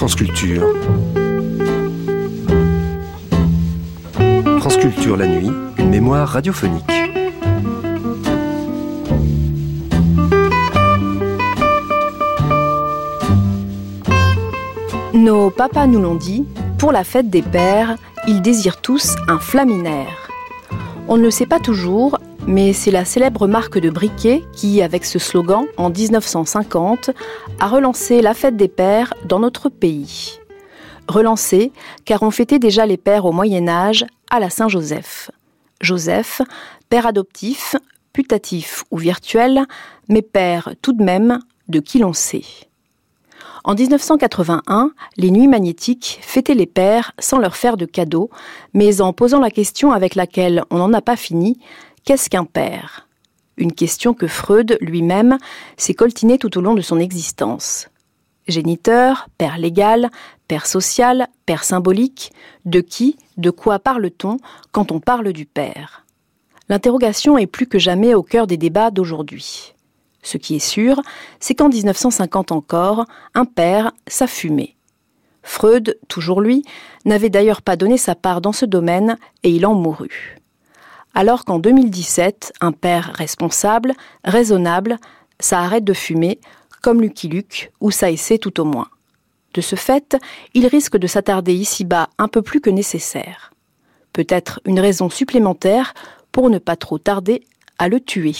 France Culture la nuit, une mémoire radiophonique. Nos papas nous l'ont dit, pour la fête des pères, ils désirent tous un flaminaire. On ne le sait pas toujours, mais c'est la célèbre marque de briquet qui, avec ce slogan, en 1950, a relancé la fête des pères dans notre pays. Relancé car on fêtait déjà les pères au Moyen Âge à la Saint-Joseph. Joseph, père adoptif, putatif ou virtuel, mais père tout de même de qui l'on sait. En 1981, les Nuits magnétiques fêtaient les pères sans leur faire de cadeaux, mais en posant la question avec laquelle on n'en a pas fini, qu'est-ce qu'un père? Une question que Freud lui-même s'est coltinée tout au long de son existence. Géniteur, père légal, père social, père symbolique, de qui, de quoi parle-t-on quand on parle du père? L'interrogation est plus que jamais au cœur des débats d'aujourd'hui. Ce qui est sûr, c'est qu'en 1950 encore, un père, ça. Freud, toujours lui, n'avait d'ailleurs pas donné sa part dans ce domaine et il en mourut. Alors qu'en 2017, un père responsable, raisonnable, ça arrête de fumer, comme Lucky Luke, ou ça essaie tout au moins. De ce fait, il risque de s'attarder ici-bas un peu plus que nécessaire. Peut-être une raison supplémentaire pour ne pas trop tarder à le tuer.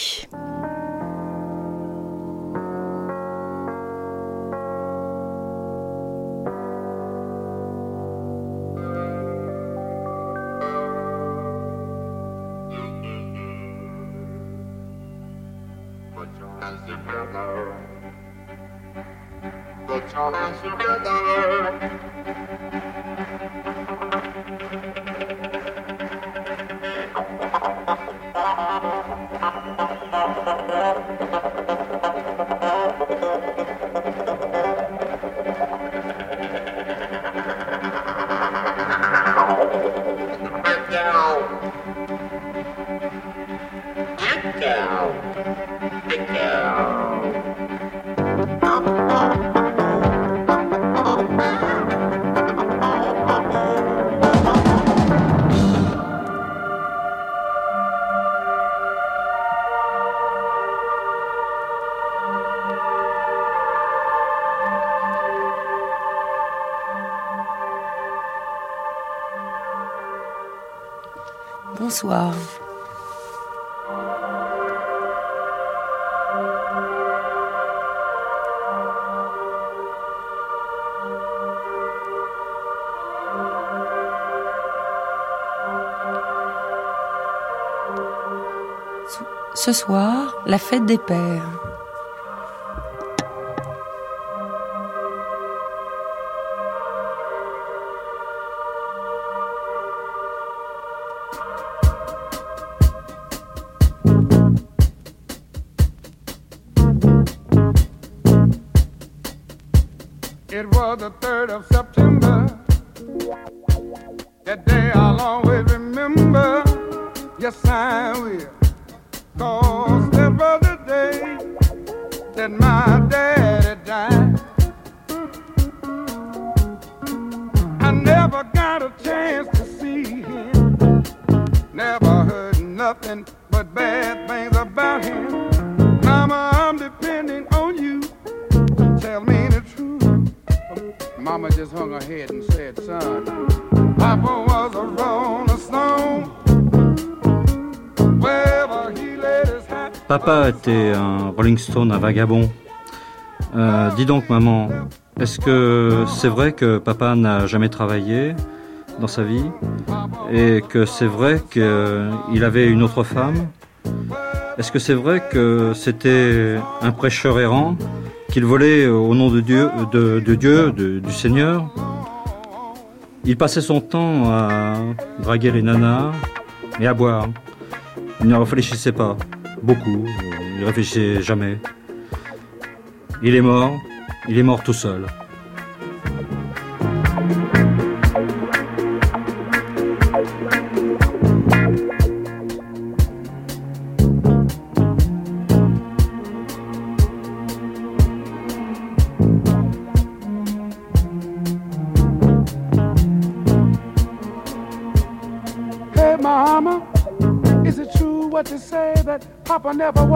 the time together. Ce soir, la fête des pères. Un vagabond. Euh, dis donc, maman, est-ce que c'est vrai que papa n'a jamais travaillé dans sa vie et que c'est vrai qu'il avait une autre femme? Est-ce que c'est vrai que c'était un prêcheur errant qu'il volait au nom de Dieu, de, Dieu, du Seigneur? Il passait son temps à draguer les nanas et à boire. Il ne réfléchissait pas beaucoup, il ne réfléchissait jamais. Il est mort, il est mort tout seul.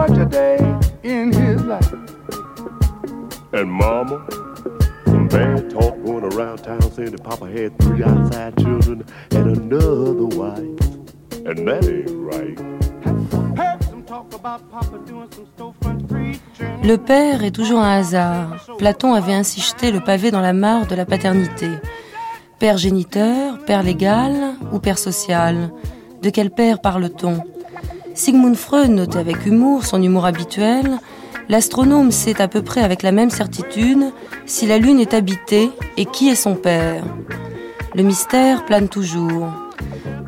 Worked a day in his life. And Mama, some bad talk going around town saying that Papa had three outside children and another wife. And that ain't right. Heard some talk about Papa doing some storefront preaching. Le père est toujours un hasard. Platon avait ainsi jeté le pavé dans la mare de la paternité. Père géniteur, père légal ou père social? De quel père parle-t-on? Sigmund Freud notait avec humour, son humour habituel, l'astronome sait à peu près avec la même certitude si la Lune est habitée et qui est son père. Le mystère plane toujours.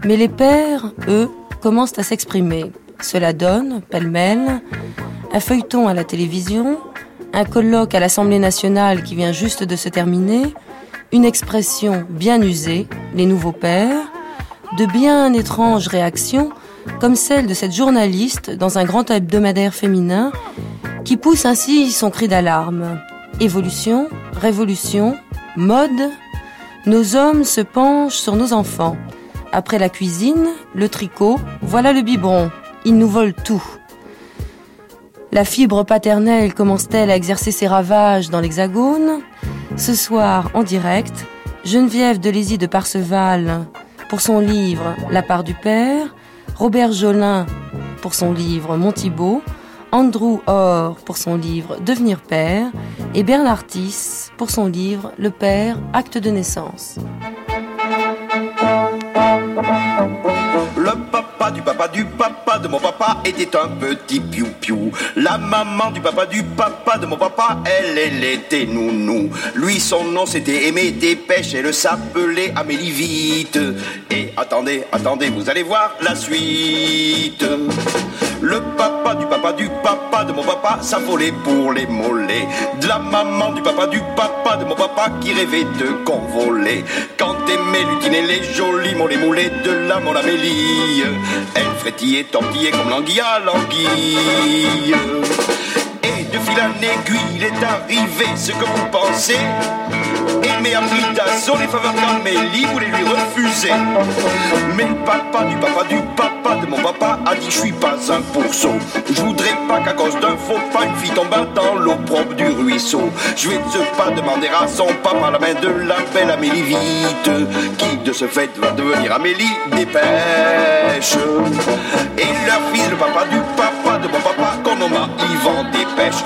Mais les pères, eux, commencent à s'exprimer. Cela donne, pêle-mêle, un feuilleton à la télévision, un colloque à l'Assemblée nationale qui vient juste de se terminer, une expression bien usée, les nouveaux pères, de bien étranges réactions, comme celle de cette journaliste dans un grand hebdomadaire féminin, qui pousse ainsi son cri d'alarme. Évolution, révolution, mode, nos hommes se penchent sur nos enfants. Après la cuisine, le tricot, voilà le biberon. Ils nous volent tout. La fibre paternelle commence-t-elle à exercer ses ravages dans l'Hexagone? Ce soir, en direct, Geneviève Delézy de Parseval pour son livre La part du père, Robert Jolin pour son livre Mon Andrew Orr pour son livre Devenir père et Bernard Tiss pour son livre Le père, acte de naissance. Le papa du papa du papa était un petit piou-piou. La maman du papa du papa de mon papa, elle, elle était nounou. Lui, son nom c'était Aimé Dépêche, elle s'appelait Amélie Vite. Et attendez, attendez, vous allez voir la suite. Le papa du papa du papa de mon papa s'affolait pour les mollets. De la maman du papa du papa de mon papa qui rêvait de convoler. Quand aimait lutiner les jolis mollets moulés de la mon Amélie, elle frétillait, tortillait comme l'anguille à l'anguille. Et de fil en aiguille, il est arrivé ce que vous pensez. Aimé a pris d'assaut les faveurs d'Amélie, voulait lui refuser. Mais le papa du papa du papa de mon papa a dit je suis pas un pourceau. Je voudrais pas qu'à cause d'un faux pas une fille tombe dans l'eau propre du ruisseau. Je vais de pas demander à son papa la main de la belle Amélie vite, qui de ce fait va devenir Amélie Dépêche. Et leur fils, le papa du papa de mon papa, qu'on nomma Yvan Dépêche,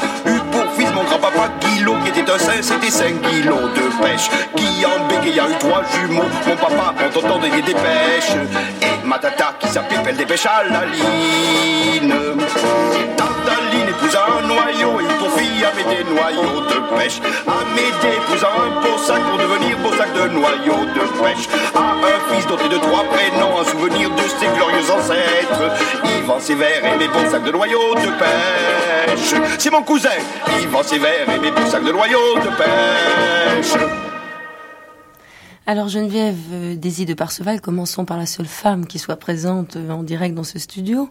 qui était un saint, c'était 5 kilos de pêche. Qui en bégaye a eu trois jumeaux, mon papa, mon tonton des dépêches. Et ma tata qui s'appelait Pelle Dépêche à la ligne. Des noyaux de pêche. Amédée épousa un beau sac pour devenir beau sac de noyaux de pêche. A un fils doté de trois prénoms, un souvenir de ses glorieux ancêtres. Yvan Sévère et mes beaux sacs de noyaux de pêche. C'est mon cousin, Yvan Sévère et mes beaux sacs de noyaux de pêche. Alors Geneviève euh, Désy de Parseval, commençons par la seule femme qui soit présente euh, en direct dans ce studio.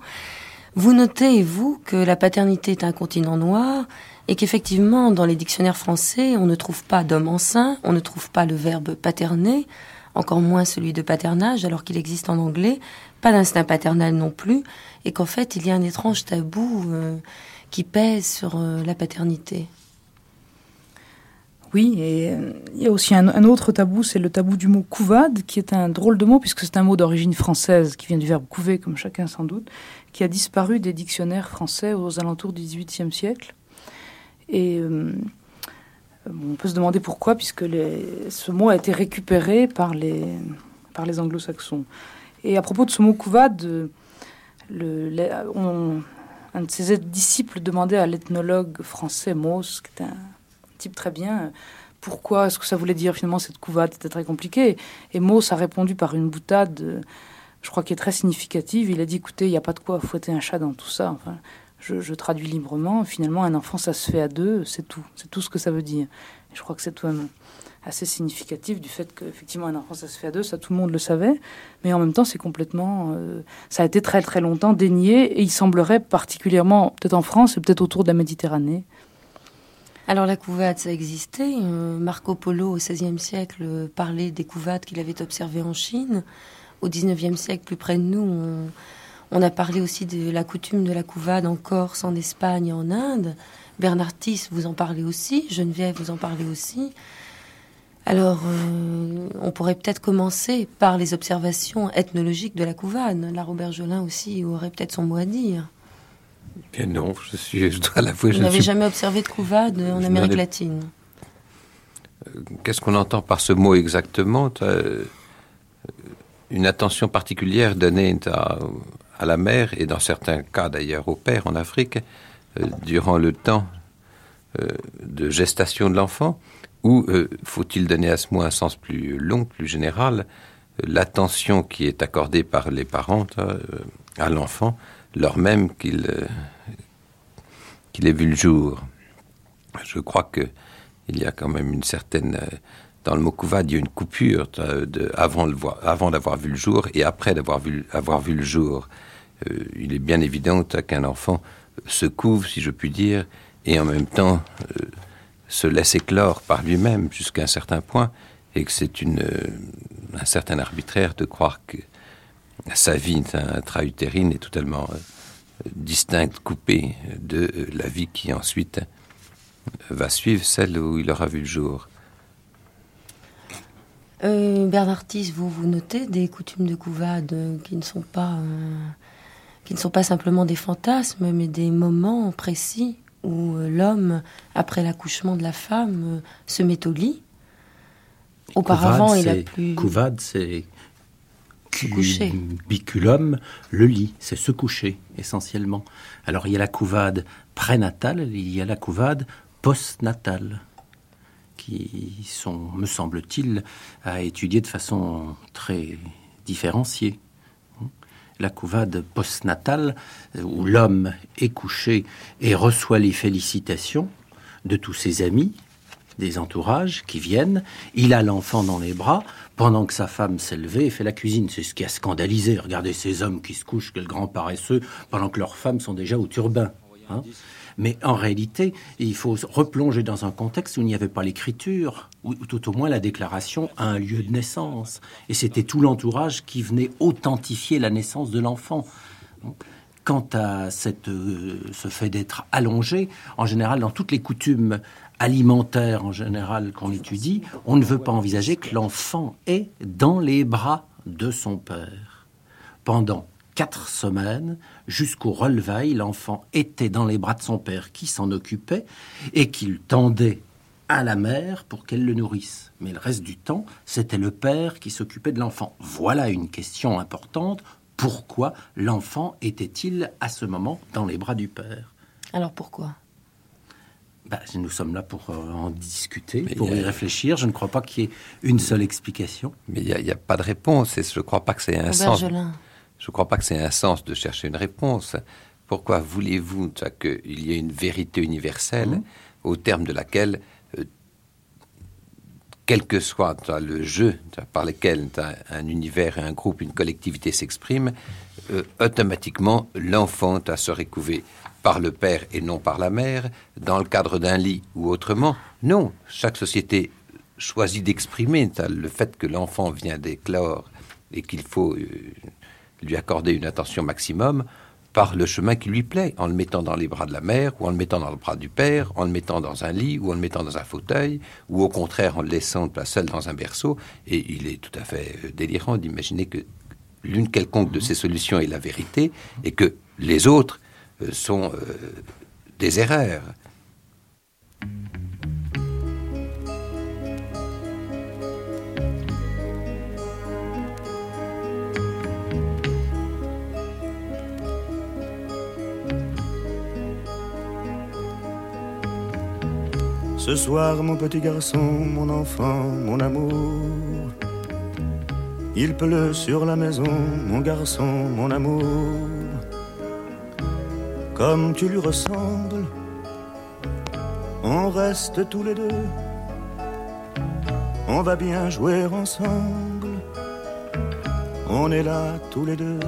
Vous notez, vous, que la paternité est un continent noir et qu'effectivement, dans les dictionnaires français, on ne trouve pas d'homme enceint, on ne trouve pas le verbe paterner, encore moins celui de paternage, alors qu'il existe en anglais, pas d'instinct paternel non plus, et qu'en fait, il y a un étrange tabou euh, qui pèse sur euh, la paternité. Oui, et euh, il y a aussi un, un autre tabou, c'est le tabou du mot couvade, qui est un drôle de mot, puisque c'est un mot d'origine française, qui vient du verbe couver, comme chacun sans doute, qui a disparu des dictionnaires français aux alentours du XVIIIe siècle. Et euh, on peut se demander pourquoi, puisque ce mot a été récupéré par les, anglo-saxons. Et à propos de ce mot couvade, un de ses disciples demandait à l'ethnologue français Mauss, qui était un type très bien, pourquoi est-ce que ça voulait dire finalement cette couvade C'était très compliqué. Et Mauss a répondu par une boutade, je crois qui est très significative. Il a dit écoutez, il n'y a pas de quoi fouetter un chat dans tout ça. Je, traduis librement. Finalement, un enfant, ça se fait à deux, c'est tout. C'est tout ce que ça veut dire. Je crois que c'est tout même assez significatif du fait qu'effectivement, un enfant, ça se fait à deux. Ça, tout le monde le savait. Mais en même temps, c'est complètement. euh, ça a été très, très longtemps dénié. Et il semblerait particulièrement, peut-être en France et peut-être autour de la Méditerranée. Alors la couvade, ça existait. Euh, Marco Polo, au XVIe siècle, euh, parlait des couvades qu'il avait observées en Chine. Au XIXe siècle, plus près de nous, on, On a parlé aussi de la coutume de la couvade en Corse, en Espagne et en Inde. Bernard Tiss, vous en parlez aussi. Geneviève, vous en parlez aussi. Alors, euh, on pourrait peut-être commencer par les observations ethnologiques de la couvade. La Robert Jolin aussi aurait peut-être son mot à dire. Bien non, je, suis, je dois l'avouer. Vous n'avez jamais observé de couvade en Amérique latine euh, Qu'est-ce qu'on entend par ce mot exactement? Euh, Une attention particulière donnée à, à, la mère et dans certains cas d'ailleurs au père en Afrique durant le temps de gestation de l'enfant ou euh, faut-il donner à ce mot un sens plus long, plus général, l'attention qui est accordée par les parents euh, à l'enfant, lors même qu'il euh, qu'il ait vu le jour? Je crois que il y a quand même une certaine dans le mot couvade, il y a une coupure avant, d'avoir vu le jour et après d'avoir vu, le jour. il est bien évident qu'un enfant se couvre, si je puis dire, et en même temps se laisse éclore par lui-même jusqu'à un certain point, et que c'est euh, un certain arbitraire de croire que sa vie intra-utérine est totalement euh, distincte, coupée de euh, la vie qui ensuite va suivre celle où il aura vu le jour. Bernard Tiss, vous vous notez des coutumes de couvade qui ne sont pas qui ne sont pas simplement des fantasmes, mais des moments précis où euh, l'homme, après l'accouchement de la femme, euh, se met au lit. Auparavant, il a plus. Couvade, c'est biculum, le lit, c'est se coucher essentiellement. Alors il y a la couvade prénatale, il y a la couvade postnatale, qui sont, me semble-t-il, à étudier de façon très différenciée la couvade postnatale, où l'homme est couché et reçoit les félicitations de tous ses amis, des entourages qui viennent. Il a l'enfant dans les bras pendant que sa femme s'est levée et fait la cuisine. C'est ce qui a scandalisé. Regardez ces hommes qui se couchent, quel grand paresseux, pendant que leurs femmes sont déjà au turbin. Hein. Mais en réalité, il faut replonger dans un contexte où il n'y avait pas l'écriture, ou tout au moins la déclaration à un lieu de naissance. Et c'était tout l'entourage qui venait authentifier la naissance de l'enfant. Quant à cette, euh, ce fait d'être allongé, en général, dans toutes les coutumes alimentaires en général qu'on étudie, on ne veut pas envisager que l'enfant est dans les bras de son père pendant quatre semaines, jusqu'au relevail, l'enfant était dans les bras de son père qui s'en occupait et qu'il tendait à la mère pour qu'elle le nourrisse. Mais le reste du temps, c'était le père qui s'occupait de l'enfant. Voilà une question importante. Pourquoi l'enfant était-il à ce moment dans les bras du père? Alors pourquoi? Bah, nous sommes là pour euh, en discuter, pour y réfléchir. Je ne crois pas qu'il y ait une seule explication. Mais il n'y a, pas de réponse. Et je ne crois pas que c'est un sens. Je ne crois pas que c'est un sens de chercher une réponse. Pourquoi voulez-vous qu'il y ait une vérité universelle mmh. au terme de laquelle, euh, quel que soit le jeu par lequel un univers, un groupe, une collectivité s'exprime, euh, automatiquement l'enfant serait couvé par le père et non par la mère, dans le cadre d'un lit ou autrement. Non, chaque société choisit d'exprimer le fait que l'enfant vient d'éclore et qu'il faut euh, lui accorder une attention maximum par le chemin qui lui plaît, en le mettant dans les bras de la mère, ou en le mettant dans le bras du père, en le mettant dans un lit, ou en le mettant dans un fauteuil, ou au contraire en le laissant seul dans un berceau. Et il est tout à fait euh, délirant d'imaginer que l'une quelconque de ces solutions est la vérité, et que les autres euh, sont euh, des erreurs. Ce soir, mon petit garçon, mon enfant, mon amour. Il pleut sur la maison, mon garçon, mon amour. Comme tu lui ressembles, on reste tous les deux. On va bien jouer ensemble. On est là tous les deux,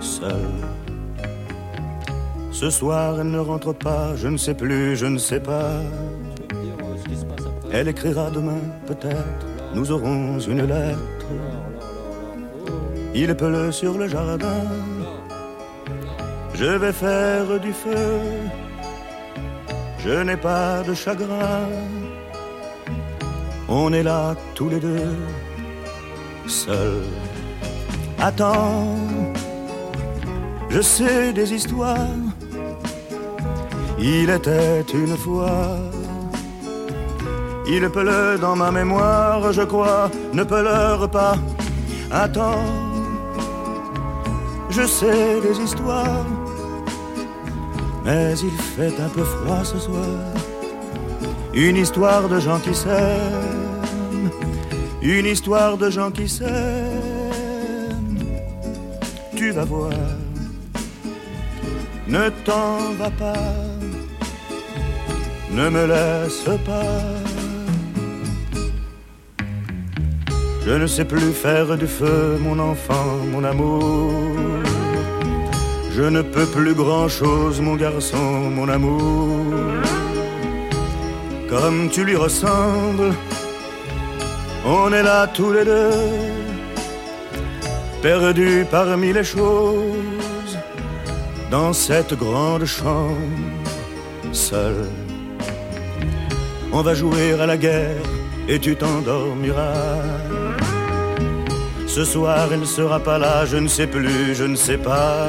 seuls. Ce soir, elle ne rentre pas, je ne sais plus, je ne sais pas. Elle écrira demain, peut-être, nous aurons une lettre. Il pleut sur le jardin, je vais faire du feu. Je n'ai pas de chagrin. On est là tous les deux, seuls. Attends, je sais des histoires. Il était une fois. Il pleut dans ma mémoire, je crois, ne pleure pas. Attends, je sais des histoires mais il fait un peu froid ce soir. Une histoire de gens qui s'aiment, une histoire de gens qui s'aiment. Tu vas voir, ne t'en va pas, ne me laisse pas. Je ne sais plus faire du feu, mon enfant, mon amour. Je ne peux plus grand-chose, mon garçon, mon amour. Comme tu lui ressembles, on est là tous les deux, perdus parmi les choses, dans cette grande chambre, seul. On va jouer à la guerre et tu t'endormiras. Ce soir, elle ne sera pas là, je ne sais plus, je ne sais pas.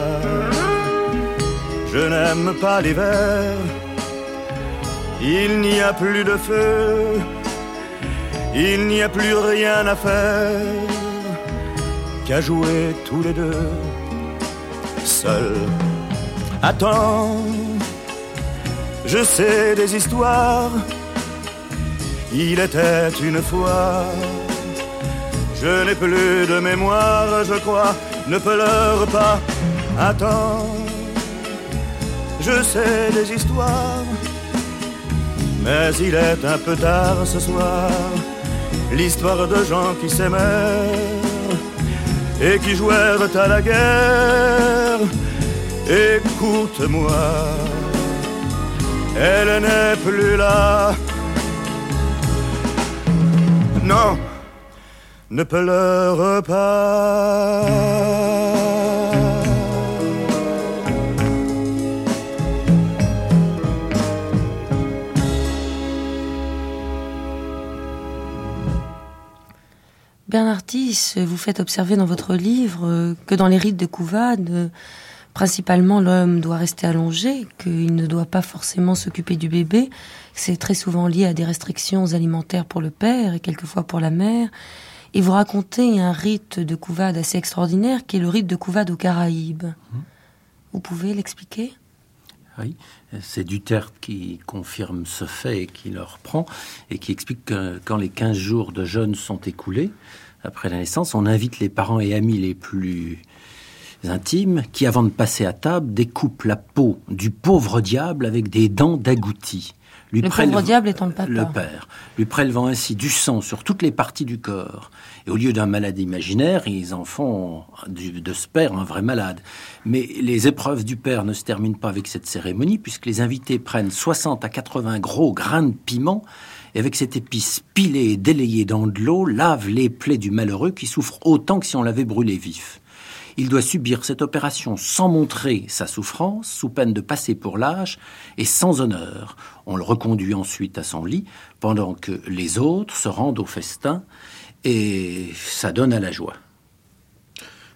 Je n'aime pas l'hiver, il n'y a plus de feu, il n'y a plus rien à faire qu'à jouer tous les deux, seuls. Attends, je sais des histoires, il était une fois je n'ai plus de mémoire, je crois, ne pleure pas, attends. Je sais des histoires, mais il est un peu tard ce soir. L'histoire de gens qui s'aimèrent et qui jouèrent à la guerre. Écoute-moi, elle n'est plus là. Non ne pleure pas. Bernard Tiss, vous faites observer dans votre livre que dans les rites de Couvade, principalement l'homme doit rester allongé, qu'il ne doit pas forcément s'occuper du bébé. C'est très souvent lié à des restrictions alimentaires pour le père et quelquefois pour la mère. Et vous racontez un rite de couvade assez extraordinaire qui est le rite de couvade aux Caraïbes. Mmh. Vous pouvez l'expliquer? Oui, c'est Duterte qui confirme ce fait et qui le reprend et qui explique que quand les 15 jours de jeûne sont écoulés, après la naissance, on invite les parents et amis les plus intimes qui, avant de passer à table, découpent la peau du pauvre diable avec des dents d'agouti le pauvre diable étant le papa. Le père, lui prélevant ainsi du sang sur toutes les parties du corps. Et au lieu d'un malade imaginaire, ils en font de ce père un vrai malade. Mais les épreuves du père ne se terminent pas avec cette cérémonie, puisque les invités prennent 60 à 80 gros grains de piment et avec cette épice pilée et délayée dans de l'eau, lavent les plaies du malheureux qui souffre autant que si on l'avait brûlé vif. Il doit subir cette opération sans montrer sa souffrance, sous peine de passer pour lâche et sans honneur. On le reconduit ensuite à son lit, pendant que les autres se rendent au festin, et ça donne à la joie.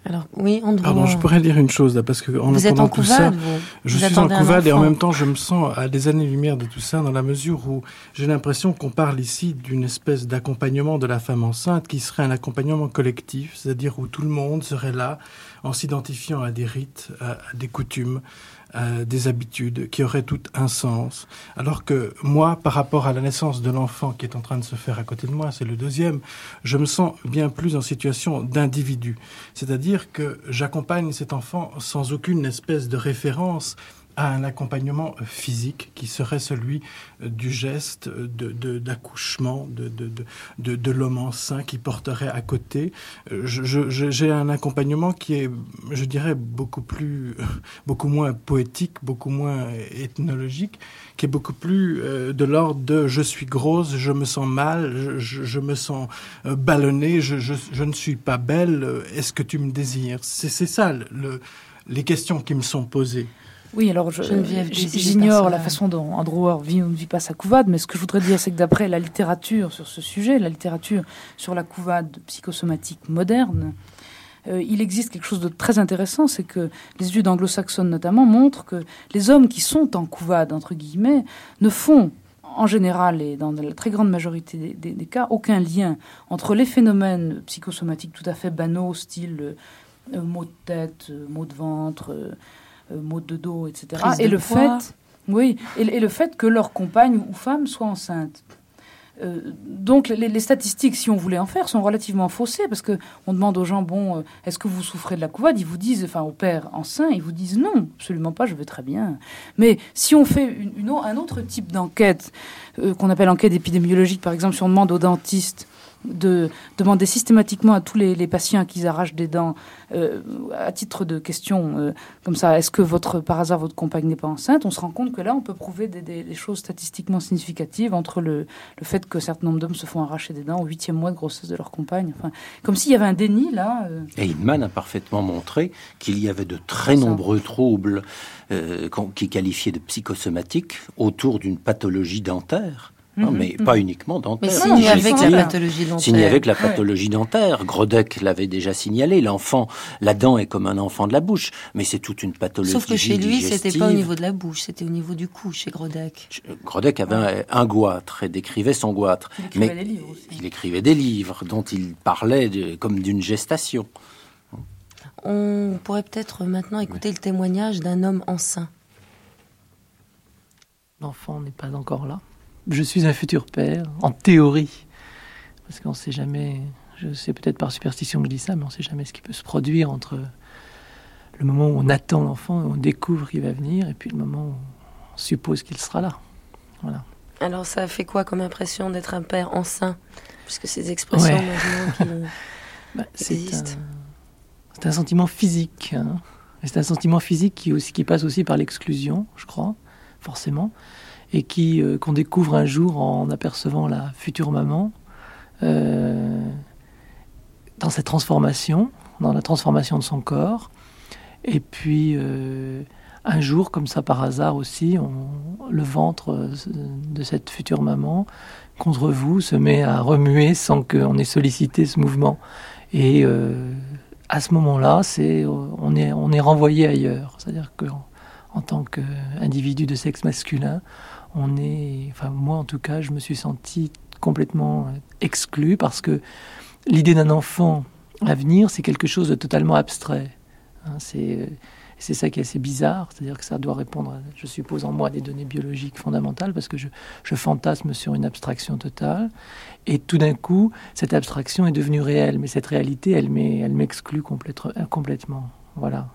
Alors, oui, Pardon, je pourrais dire une chose là, parce que en vous êtes en couvade, je suis en couvade et en même temps, je me sens à des années-lumière de tout ça, dans la mesure où j'ai l'impression qu'on parle ici d'une espèce d'accompagnement de la femme enceinte qui serait un accompagnement collectif, c'est-à-dire où tout le monde serait là en s'identifiant à des rites, à des coutumes, euh, des habitudes qui auraient tout un sens. Alors que moi, par rapport à la naissance de l'enfant qui est en train de se faire à côté de moi, c'est le deuxième, je me sens bien plus en situation d'individu. C'est-à-dire que j'accompagne cet enfant sans aucune espèce de référence à un accompagnement physique qui serait celui euh, du geste d'accouchement de, de, de, de, l'homme enceint qui porterait à côté. Euh, j'ai un accompagnement qui est, je dirais, beaucoup plus, beaucoup moins poétique, beaucoup moins ethnologique, qui est beaucoup plus euh, de l'ordre de je suis grosse, je me sens mal, je, je me sens ballonnée, je, je, je, ne suis pas belle, est-ce que tu me désires? C'est ça le les questions qui me sont posées. Oui, alors j'ignore la façon dont Andrew vit ou ne vit pas sa couvade, mais ce que je voudrais dire, c'est que d'après la littérature sur ce sujet, la littérature sur la couvade psychosomatique moderne, euh, il existe quelque chose de très intéressant, c'est que les études anglo-saxonnes notamment montrent que les hommes qui sont en couvade, entre guillemets, ne font en général et dans la très grande majorité des, cas, aucun lien entre les phénomènes psychosomatiques tout à fait banaux, style euh, maux de tête, euh, maux de ventre, maux de dos, etc., et le fait, oui, et, le fait que leur compagne ou femme soit enceinte. Euh, donc les, statistiques, si on voulait en faire, sont relativement faussées parce que on demande aux gens bon, euh, est-ce que vous souffrez de la couvade Ils vous disent, enfin au père enceint, ils vous disent non, absolument pas, je vais très bien. Mais si on fait une, un autre type d'enquête euh, qu'on appelle enquête épidémiologique, par exemple, si on demande aux dentistes de demander systématiquement à tous les, patients qu'ils arrachent des dents, euh, à titre de question, euh, comme ça, est-ce que votre, par hasard votre compagne n'est pas enceinte On se rend compte que là, on peut prouver des, choses statistiquement significatives entre le, le fait que certain nombre d'hommes se font arracher des dents au huitième mois de grossesse de leur compagne. Enfin, comme s'il y avait un déni là. Euh. Et Hindman a parfaitement montré qu'il y avait de très nombreux troubles qui qualifiaient de psychosomatiques autour d'une pathologie dentaire non, mhm. mais pas uniquement dentaire. Mais avait que la pathologie dentaire. Avait que la pathologie dentaire. Grodeck l'avait déjà signalé. L'enfant, la dent est comme un enfant de la bouche, mais c'est toute une pathologie Sauf que chez lui, c'était pas au niveau de la bouche, c'était au niveau du cou, chez Grodeck. Grodeck avait un, goitre et décrivait son goitre. Il écrivait mais des livres aussi. Il écrivait des livres dont il parlait comme d'une gestation. On pourrait peut-être maintenant écouter le témoignage d'un homme enceint. L'enfant n'est pas encore là je suis un futur père, en théorie. Parce qu'on ne sait jamais, je sais peut-être par superstition que je dis ça, mais on ne sait jamais ce qui peut se produire entre le moment où on attend l'enfant et on découvre qu'il va venir, et puis le moment où on suppose qu'il sera là. Voilà. Alors ça fait quoi comme impression d'être un père enceint? Puisque ces expressions qui bah, c'est un, sentiment physique. Hein. C'est un sentiment physique qui, aussi, qui passe aussi par l'exclusion, je crois, forcément et qui euh, qu'on découvre un jour en apercevant la future maman euh, dans cette transformation, dans la transformation de son corps. Et puis euh, un jour, comme ça par hasard aussi, le ventre de cette future maman contre vous se met à remuer sans qu'on ait sollicité ce mouvement. Et à ce moment-là, on est on est renvoyé ailleurs. C'est-à-dire que en tant qu'individu de sexe masculin, on est, enfin moi en tout cas, je me suis senti complètement exclu parce que l'idée d'un enfant à venir, c'est quelque chose de totalement abstrait. Hein, c'est c'est ça qui est assez bizarre, c'est-à-dire que ça doit répondre, je suppose, en moi des données biologiques fondamentales, parce que je, fantasme sur une abstraction totale, et tout d'un coup, cette abstraction est devenue réelle, mais cette réalité, elle m'exclut complètement. Voilà.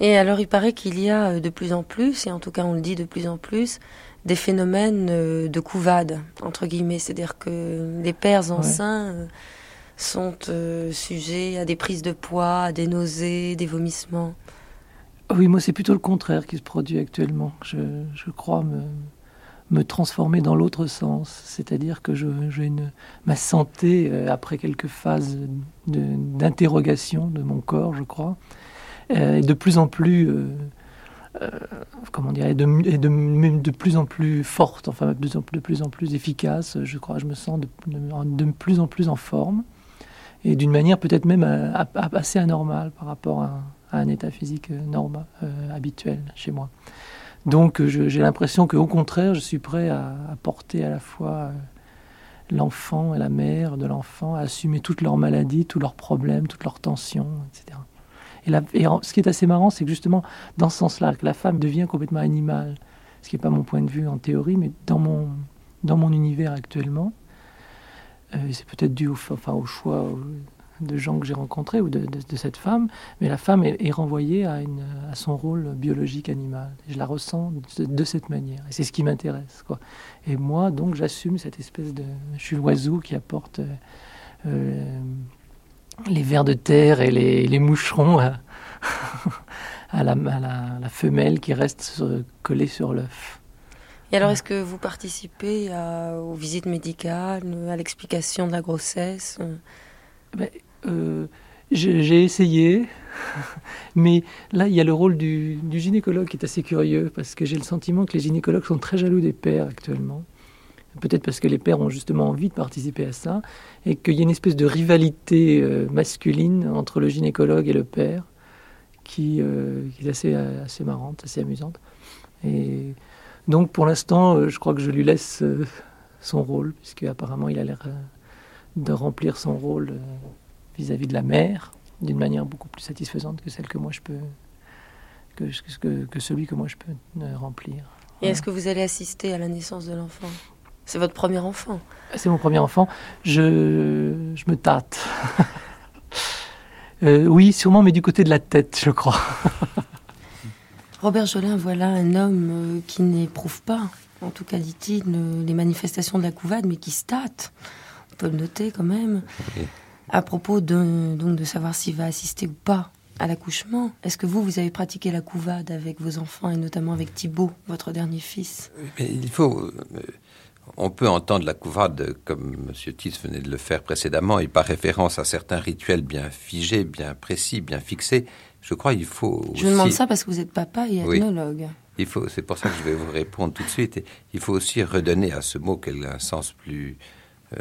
Et alors, il paraît qu'il y a euh, de plus en plus, et en tout cas on le dit de plus en plus, des phénomènes euh, de couvade, entre guillemets. C'est-à-dire que les pères enceints euh, sont sujets à des prises de poids, à des nausées, des vomissements. Oui, moi c'est plutôt le contraire qui se produit actuellement. Je, je crois me, me transformer dans l'autre sens. C'est-à-dire que je, une, ma santé, après quelques phases d'interrogation de, de, mon corps, je crois, est de plus en plus euh, euh, comment dire, de, de, de, plus en plus forte, enfin de, plus en plus efficace. Je crois, je me sens de, de plus en plus en forme et d'une manière peut-être même assez anormale par rapport à, un état physique normal, habituel chez moi. Donc j'ai l'impression qu'au contraire, je suis prêt à, à porter à la fois l'enfant et la mère de l'enfant, à assumer toutes leurs maladies, tous leurs problèmes, toutes leurs tensions, etc. Et, ce qui est assez marrant, c'est que justement, dans ce sens-là, que la femme devient complètement animale, ce qui n'est pas mon point de vue en théorie, mais dans mon, dans mon univers actuellement, euh, c'est peut-être dû au, choix de gens que j'ai rencontrés ou de, cette femme, mais la femme est, renvoyée à, son rôle biologique animal. je la ressens de, cette manière. Et c'est ce qui m'intéresse. Et moi, donc, j'assume cette espèce de... Je suis l'oiseau qui apporte... Euh, les vers de terre et les, moucherons à, la, femelle qui reste collée sur l'œuf. Et alors, est-ce que vous participez aux visites médicales, à l'explication de la grossesse? Ben, euh, J'ai essayé, mais là, il y a le rôle du, gynécologue qui est assez curieux, parce que j'ai le sentiment que les gynécologues sont très jaloux des pères actuellement. Peut-être parce que les pères ont justement envie de participer à ça, et qu'il y a une espèce de rivalité euh, masculine entre le gynécologue et le père, qui, euh, est assez, assez marrante, assez amusante. Et donc pour l'instant, euh, je crois que je lui laisse son rôle, puisque apparemment il a l'air de remplir son rôle vis-à-vis de la mère d'une manière beaucoup plus satisfaisante que celle que moi je peux, que, que, que celui que moi je peux remplir. Et est-ce que vous allez assister à la naissance de l'enfant? C'est votre premier enfant C'est mon premier enfant. Je, je me tâte. euh, oui, sûrement, mais du côté de la tête, je crois. Robert Jolin, voilà un homme euh, qui n'éprouve pas, en tout cas dit-il, les manifestations de la couvade, mais qui se tâte. On peut le noter quand même à propos de, donc de savoir s'il va assister ou pas à l'accouchement. Est-ce que vous, vous avez pratiqué la couvade avec vos enfants et notamment avec Thibault, votre dernier fils? Il faut. On peut entendre la couvade comme M. Tiss venait de le faire précédemment et par référence à certains rituels bien figés, bien précis, bien fixés. Je crois qu'il faut. Je vous demande ça parce que vous êtes papa et ethnologue. Il faut, c'est pour ça que je vais vous répondre tout de suite. Il faut aussi redonner à ce mot qu'elle a un sens plus euh,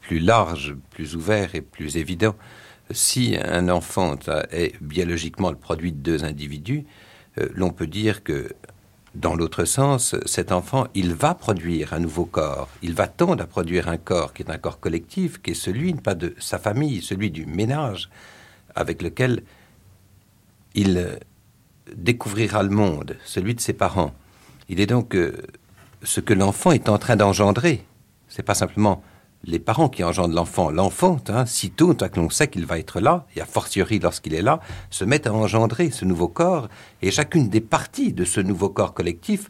plus, large, plus ouvert et plus évident. Si un enfant est biologiquement le produit de deux individus, euh, l'on peut dire que dans l'autre sens, cet enfant, il va produire un nouveau corps. Il va tendre à produire un corps qui est un corps collectif, qui est celui, pas de sa famille, celui du ménage, avec lequel il découvrira le monde, celui de ses parents. Il est donc euh, ce que l'enfant est en train d'engendrer. C'est pas simplement les parents qui engendrent l'enfant, l'enfant, hein, sitôt que l'on sait qu'il va être là, et a fortiori lorsqu'il est là, se met à engendrer ce nouveau corps, et chacune des parties de ce nouveau corps collectif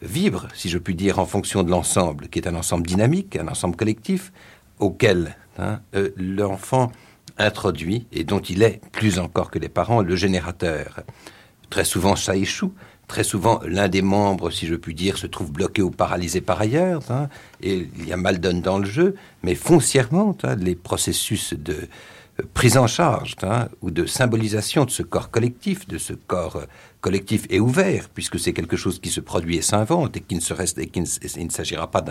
vibre, si je puis dire, en fonction de l'ensemble, qui est un ensemble dynamique, un ensemble collectif, auquel hein, euh, l'enfant introduit, et dont il est, plus encore que les parents, le générateur. Très souvent, ça échoue. Très souvent, l'un des membres, si je puis dire, se trouve bloqué ou paralysé par ailleurs, hein, et il y a mal donne dans le jeu, mais foncièrement, hein, les processus de euh, prise en charge hein, ou de symbolisation de ce corps collectif, de ce corps euh, collectif et ouvert, puisque c'est quelque chose qui se produit et s'invente, et qui ne s'agira pas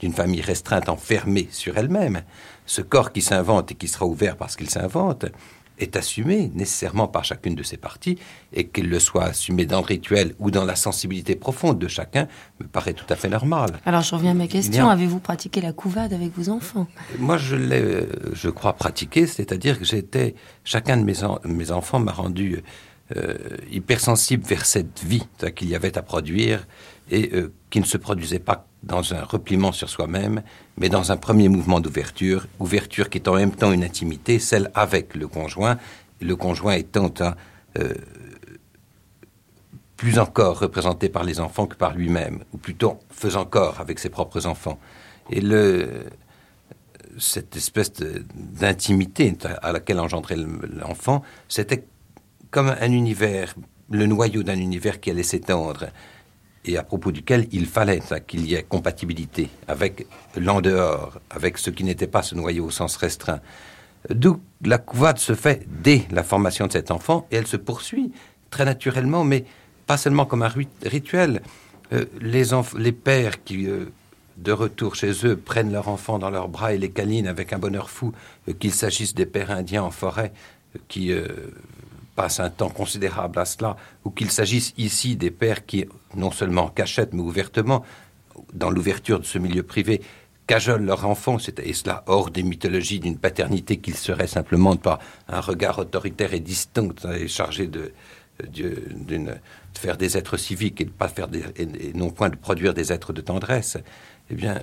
d'une famille restreinte enfermée sur elle-même. Ce corps qui s'invente et qui sera ouvert parce qu'il s'invente, est assumé nécessairement par chacune de ces parties et qu'il le soit assumé dans le rituel ou dans la sensibilité profonde de chacun me paraît tout à fait normal. Alors je reviens à ma question, avez-vous pratiqué la couvade avec vos enfants? Moi je l'ai, euh, je crois, pratiqué, c'est-à-dire que j'étais, chacun de mes, mes enfants m'a rendu euh, hypersensible vers cette vie qu'il y avait à produire et euh, qui ne se produisait pas dans un repliement sur soi-même, mais dans un premier mouvement d'ouverture, ouverture qui est en même temps une intimité, celle avec le conjoint, le conjoint étant euh, plus encore représenté par les enfants que par lui-même, ou plutôt faisant corps avec ses propres enfants. Et cette espèce d'intimité à laquelle engendrait l'enfant, c'était comme un univers, le noyau d'un univers qui allait s'étendre et à propos duquel il fallait qu'il y ait compatibilité avec l'en dehors, avec ce qui n'était pas ce noyau au sens restreint. D'où la couvade se fait dès la formation de cet enfant et elle se poursuit très naturellement, mais pas seulement comme un rituel. Euh, les, les, pères qui, euh, de retour chez eux, prennent leur enfant dans leurs bras et les câlinent avec un bonheur fou, euh, qu'il s'agisse des pères indiens en forêt qui passe un temps considérable à cela, ou qu'il s'agisse ici des pères qui, non seulement en mais ouvertement, dans l'ouverture de ce milieu privé, cajolent leur enfant, et cela hors des mythologies d'une paternité qu'ils seraient simplement par un regard autoritaire et distinct et chargé de, de, faire des êtres civiques et de pas faire des, et non point de produire des êtres de tendresse eh bien,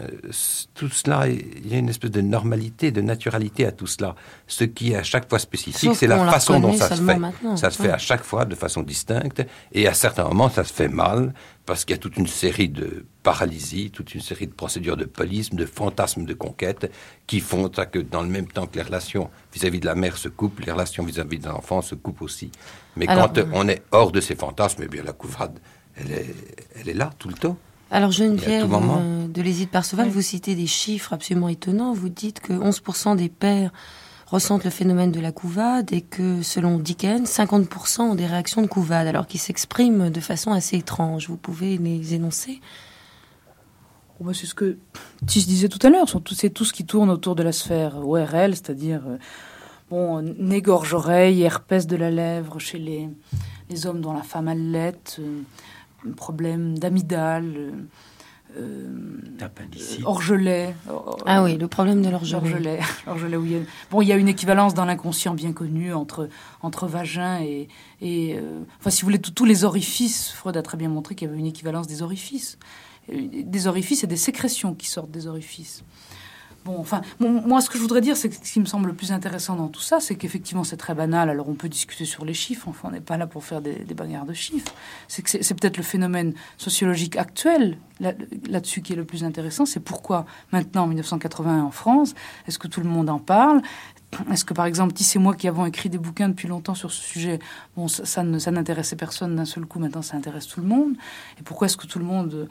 tout cela, il y a une espèce de normalité, de naturalité à tout cela. Ce qui est à chaque fois spécifique, c'est la façon dont ça se fait. Ça se fait à chaque fois de façon distincte, et à certains moments, ça se fait mal, parce qu'il y a toute une série de paralysies, toute une série de procédures de police, de fantasmes de conquête, qui font que dans le même temps que les relations vis-à-vis de la mère se coupent, les relations vis-à-vis de l'enfant se coupent aussi. Mais quand euh, on est hors de ces fantasmes, eh bien, la couvrade, elle est, elle est là tout le temps. Alors Geneviève euh, de Léside Perceval, vous citez des chiffres absolument étonnants. Vous dites que 11% des pères ressentent le phénomène de la couvade et que, selon Dickens, 50% ont des réactions de couvade, alors qu'ils s'expriment de façon assez étrange. Vous pouvez les énoncer? C'est ce que tu disais tout à l'heure, c'est tout ce qui tourne autour de la sphère ORL, c'est-à-dire euh, bon, nez, gorge, oreille, herpès de la lèvre chez les, les hommes dont la femme allait, euh, problème d'amidale. Euh, euh, orgelet. Ah oui, le problème de l'orgelet. Orgelet. il y a... Bon, il y a une équivalence dans l'inconscient bien connue entre, entre vagin et... et euh, Enfin, si vous voulez, tous les orifices, Freud a très bien montré qu'il y avait une équivalence des orifices. Des orifices et des sécrétions qui sortent des orifices. Bon, enfin, moi, ce que je voudrais dire, c'est que ce qui me semble le plus intéressant dans tout ça, c'est qu'effectivement, c'est très banal. Alors, on peut discuter sur les chiffres. Enfin, on n'est pas là pour faire des, bagarres de chiffres. C'est que c'est peut-être le phénomène sociologique actuel là-dessus qui est le plus intéressant. C'est pourquoi maintenant, en 1981, en France, est-ce que tout le monde en parle? Est-ce que, par exemple, Tis et moi qui avons écrit des bouquins depuis longtemps sur ce sujet, bon, ça, ça n'intéressait personne d'un seul coup, maintenant ça intéresse tout le monde. Et pourquoi est-ce que tout le monde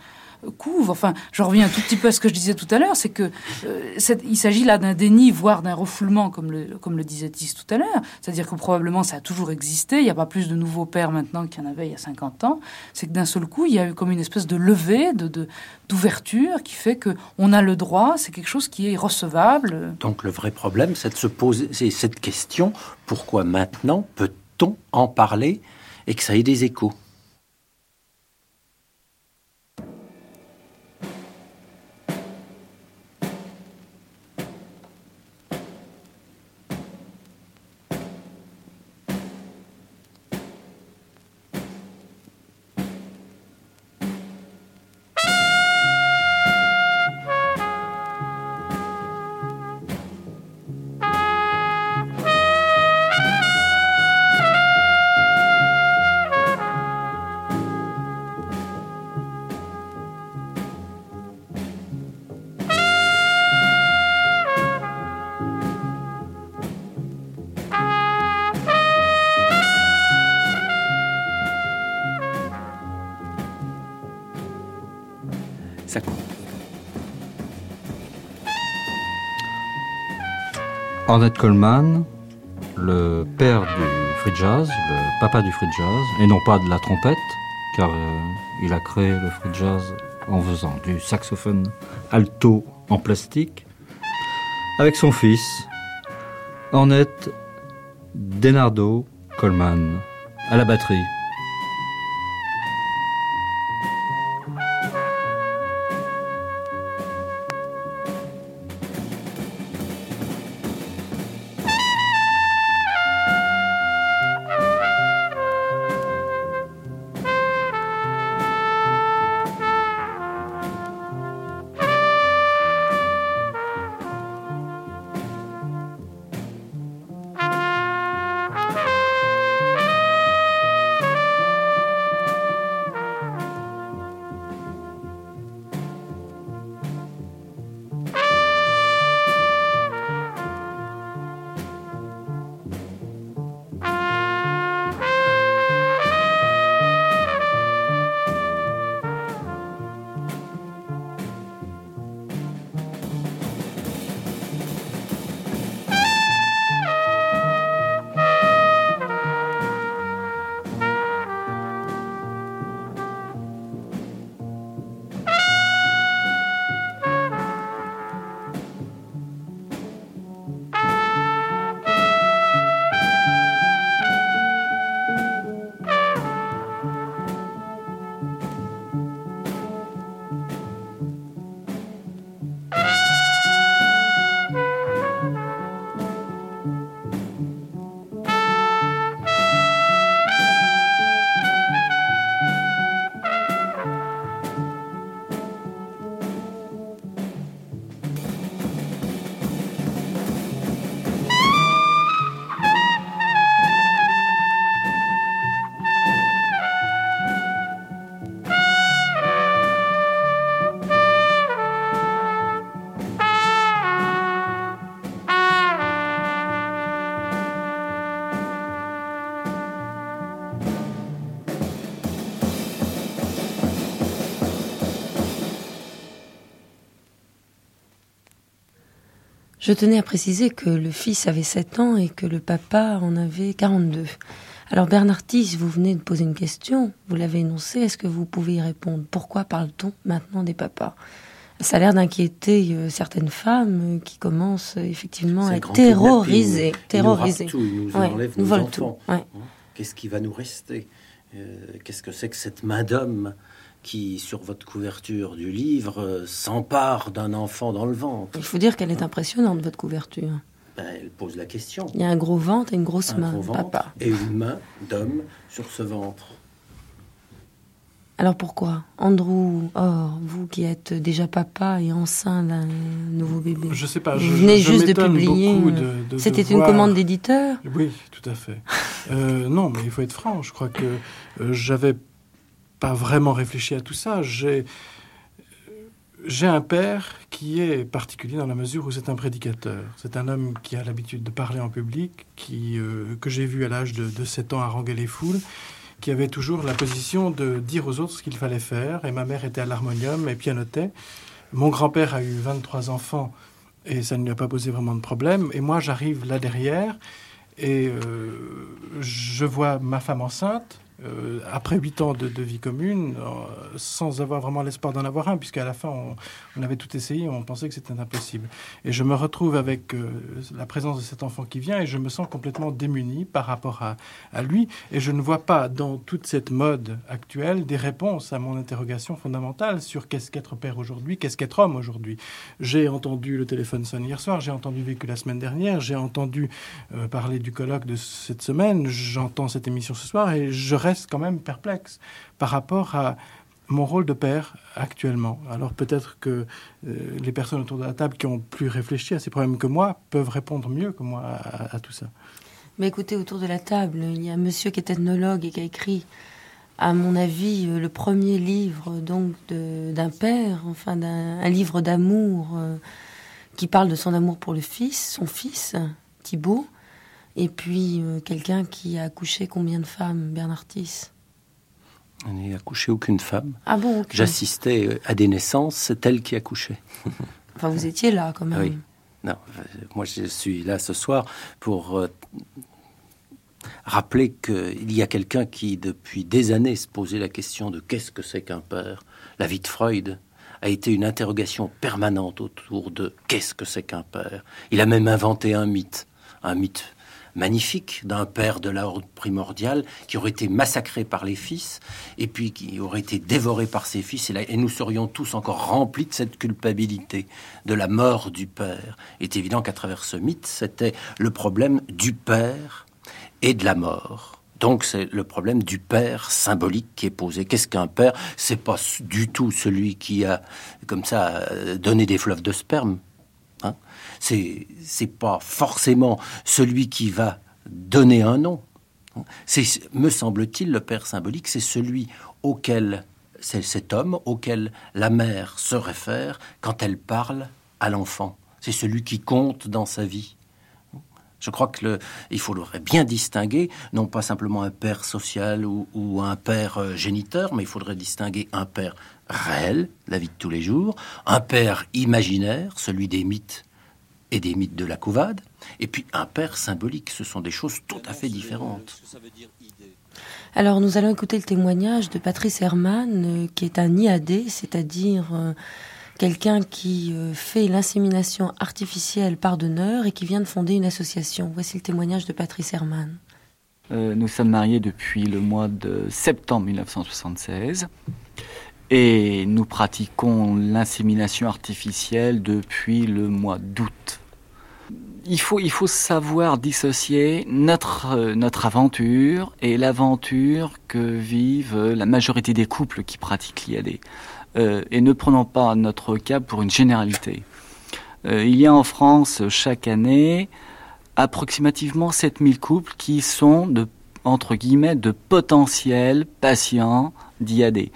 couvre. Enfin, je reviens un tout petit peu à ce que je disais tout à l'heure, c'est que euh, il s'agit là d'un déni, voire d'un refoulement, comme le, comme le disait Tis tout à l'heure. C'est-à-dire que probablement ça a toujours existé. Il n'y a pas plus de nouveaux pères maintenant qu'il y en avait il y a 50 ans. C'est que d'un seul coup, il y a eu comme une espèce de levée, de d'ouverture qui fait que on a le droit. C'est quelque chose qui est recevable. Donc le vrai problème, c'est de se poser cette question pourquoi maintenant peut-on en parler et que ça ait des échos? Ornette Coleman, le père du free jazz, le papa du free jazz, et non pas de la trompette, car euh, il a créé le free jazz en faisant du saxophone alto en plastique, avec son fils, Ornette Denardo Coleman, à la batterie. Je tenais à préciser que le fils avait 7 ans et que le papa en avait 42. Alors Bernardis, vous venez de poser une question, vous l'avez énoncée, est-ce que vous pouvez y répondre? Pourquoi parle-t-on maintenant des papas? Ça a l'air d'inquiéter euh, certaines femmes euh, qui commencent euh, effectivement à être terrorisées. Terrorisées. Ils nous, nous enlèvent nos enfants. Hein? Qu'est-ce qui va nous rester? Qu'est-ce que c'est que cette main d'homme qui, sur votre couverture du livre, s'empare d'un enfant dans le ventre Il faut dire qu'elle est impressionnante, votre couverture. Ben, elle pose la question. Il y a un gros ventre et une grosse main, papa. Et une main d'homme sur ce ventre. Alors pourquoi Andrew, or, vous qui êtes déjà papa et enceint d'un nouveau bébé Je sais pas. Vous je, venez juste de publier. C'était une commande d'éditeur? Oui, tout à fait. euh, non, mais il faut être franc. Je crois que euh, j'avais pas vraiment réfléchi à tout ça. J'ai un père qui est particulier dans la mesure où c'est un prédicateur. C'est un homme qui a l'habitude de parler en public, qui, euh, que j'ai vu à l'âge de, de 7 ans haranguer les foules, qui avait toujours la position de dire aux autres ce qu'il fallait faire. Et ma mère était à l'harmonium et pianotait. Mon grand-père a eu 23 enfants et ça ne lui a pas posé vraiment de problème. Et moi, j'arrive là derrière et euh, je vois ma femme enceinte euh, après huit ans de, vie commune, euh, sans avoir vraiment l'espoir d'en avoir un, puisqu'à la fin, on, avait tout essayé, on pensait que c'était impossible. Et je me retrouve avec euh, la présence de cet enfant qui vient, et je me sens complètement démuni par rapport à, à, lui, et je ne vois pas dans toute cette mode actuelle des réponses à mon interrogation fondamentale sur qu'est-ce qu'être père aujourd'hui, qu'est-ce qu'être homme aujourd'hui. J'ai entendu le téléphone sonner hier soir, j'ai entendu vécu la semaine dernière, j'ai entendu parler du colloque de cette semaine, j'entends cette émission ce soir, et je reste quand même perplexe par rapport à mon rôle de père actuellement. Alors peut-être que euh, les personnes autour de la table qui ont plus réfléchi à ces problèmes que moi peuvent répondre mieux que moi à, tout ça. Mais écoutez, autour de la table, il y a un monsieur qui est ethnologue et qui a écrit, à mon avis, euh, le premier livre donc d'un père, enfin d'un un livre d'amour euh, qui parle de son amour pour le fils, son fils, Thibault. Et puis, euh, quelqu'un qui a accouché combien de femmes, Bernardis On n'a accouché aucune femme. Ah bon J'assistais euh, à des naissances, c'est elle qui accouchait. enfin, vous étiez là quand même. Oui. Non, euh, moi je suis là ce soir pour rappeler qu'il y a quelqu'un qui, depuis des années, se posait la question de qu'est-ce que c'est qu'un père. La vie de Freud a été une interrogation permanente autour de qu'est-ce que c'est qu'un père. Il a même inventé un mythe, un mythe magnifique d'un père de l'ordre primordial qui aurait été massacré par les fils et puis qui aurait été dévoré par ses fils. Et, nous serions tous encore remplis de cette culpabilité de la mort du père. Il est évident qu'à travers ce mythe, c'était le problème du père et de la mort. Donc c'est le problème du père symbolique qui est posé. Qu'est-ce qu'un père? C'est pas du tout celui qui a, comme ça, donné des fleuves de sperme c'est c'est pas forcément celui qui va donner un nom. C'est, me semble-t-il, le père symbolique, c'est celui auquel c'est cet homme auquel la mère se réfère quand elle parle à l'enfant. C'est celui qui compte dans sa vie. Je crois que il faudrait bien distinguer, non pas simplement un père social ou, ou un père euh, géniteur, mais il faudrait distinguer un père réel, la vie de tous les jours, un père imaginaire, celui des mythes et des mythes de la couvade, et puis un père symbolique. Ce sont des choses tout à fait différentes. Alors nous allons écouter le témoignage de Patrice Herman, euh, qui est un IAD, c'est-à-dire euh, quelqu'un qui euh, fait l'insémination artificielle par donneur et qui vient de fonder une association. Voici le témoignage de Patrice Herman. nous sommes mariés depuis le mois de septembre 1976 et nous pratiquons l'insémination artificielle depuis le mois d'août il faut, savoir dissocier notre, euh, notre aventure et l'aventure que vivent la majorité des couples qui pratiquent l'IAD. Euh, et ne prenons pas notre cas pour une généralité. Euh, il y a en France chaque année approximativement 7000 couples qui sont entre guillemets, de potentiels patients d'IAD.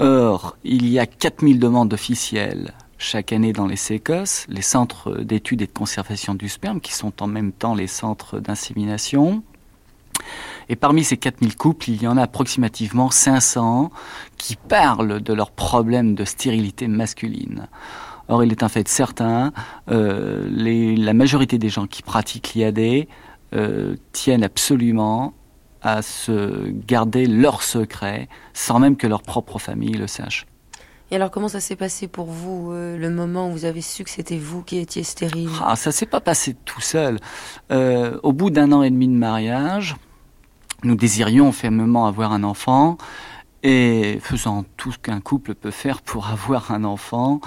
Or, il y a 4000 demandes officielles chaque année dans les CECOS, les centres d'études et de conservation du sperme, qui sont en même temps les centres d'insémination. Et parmi ces 4000 couples, il y en a approximativement 500 qui parlent de leurs problèmes de stérilité masculine. Or, il est un fait certain, euh, la majorité des gens qui pratiquent l'IAD euh, tiennent absolument à se garder leur secret sans même que leur propre famille le sache. Et alors, comment ça s'est passé pour vous, euh, le moment où vous avez su que c'était vous qui étiez stérile? Ah, Ça s'est pas passé tout seul. Euh, au bout d'un an et demi de mariage, nous désirions fermement avoir un enfant. Et faisant tout ce qu'un couple peut faire pour avoir un enfant,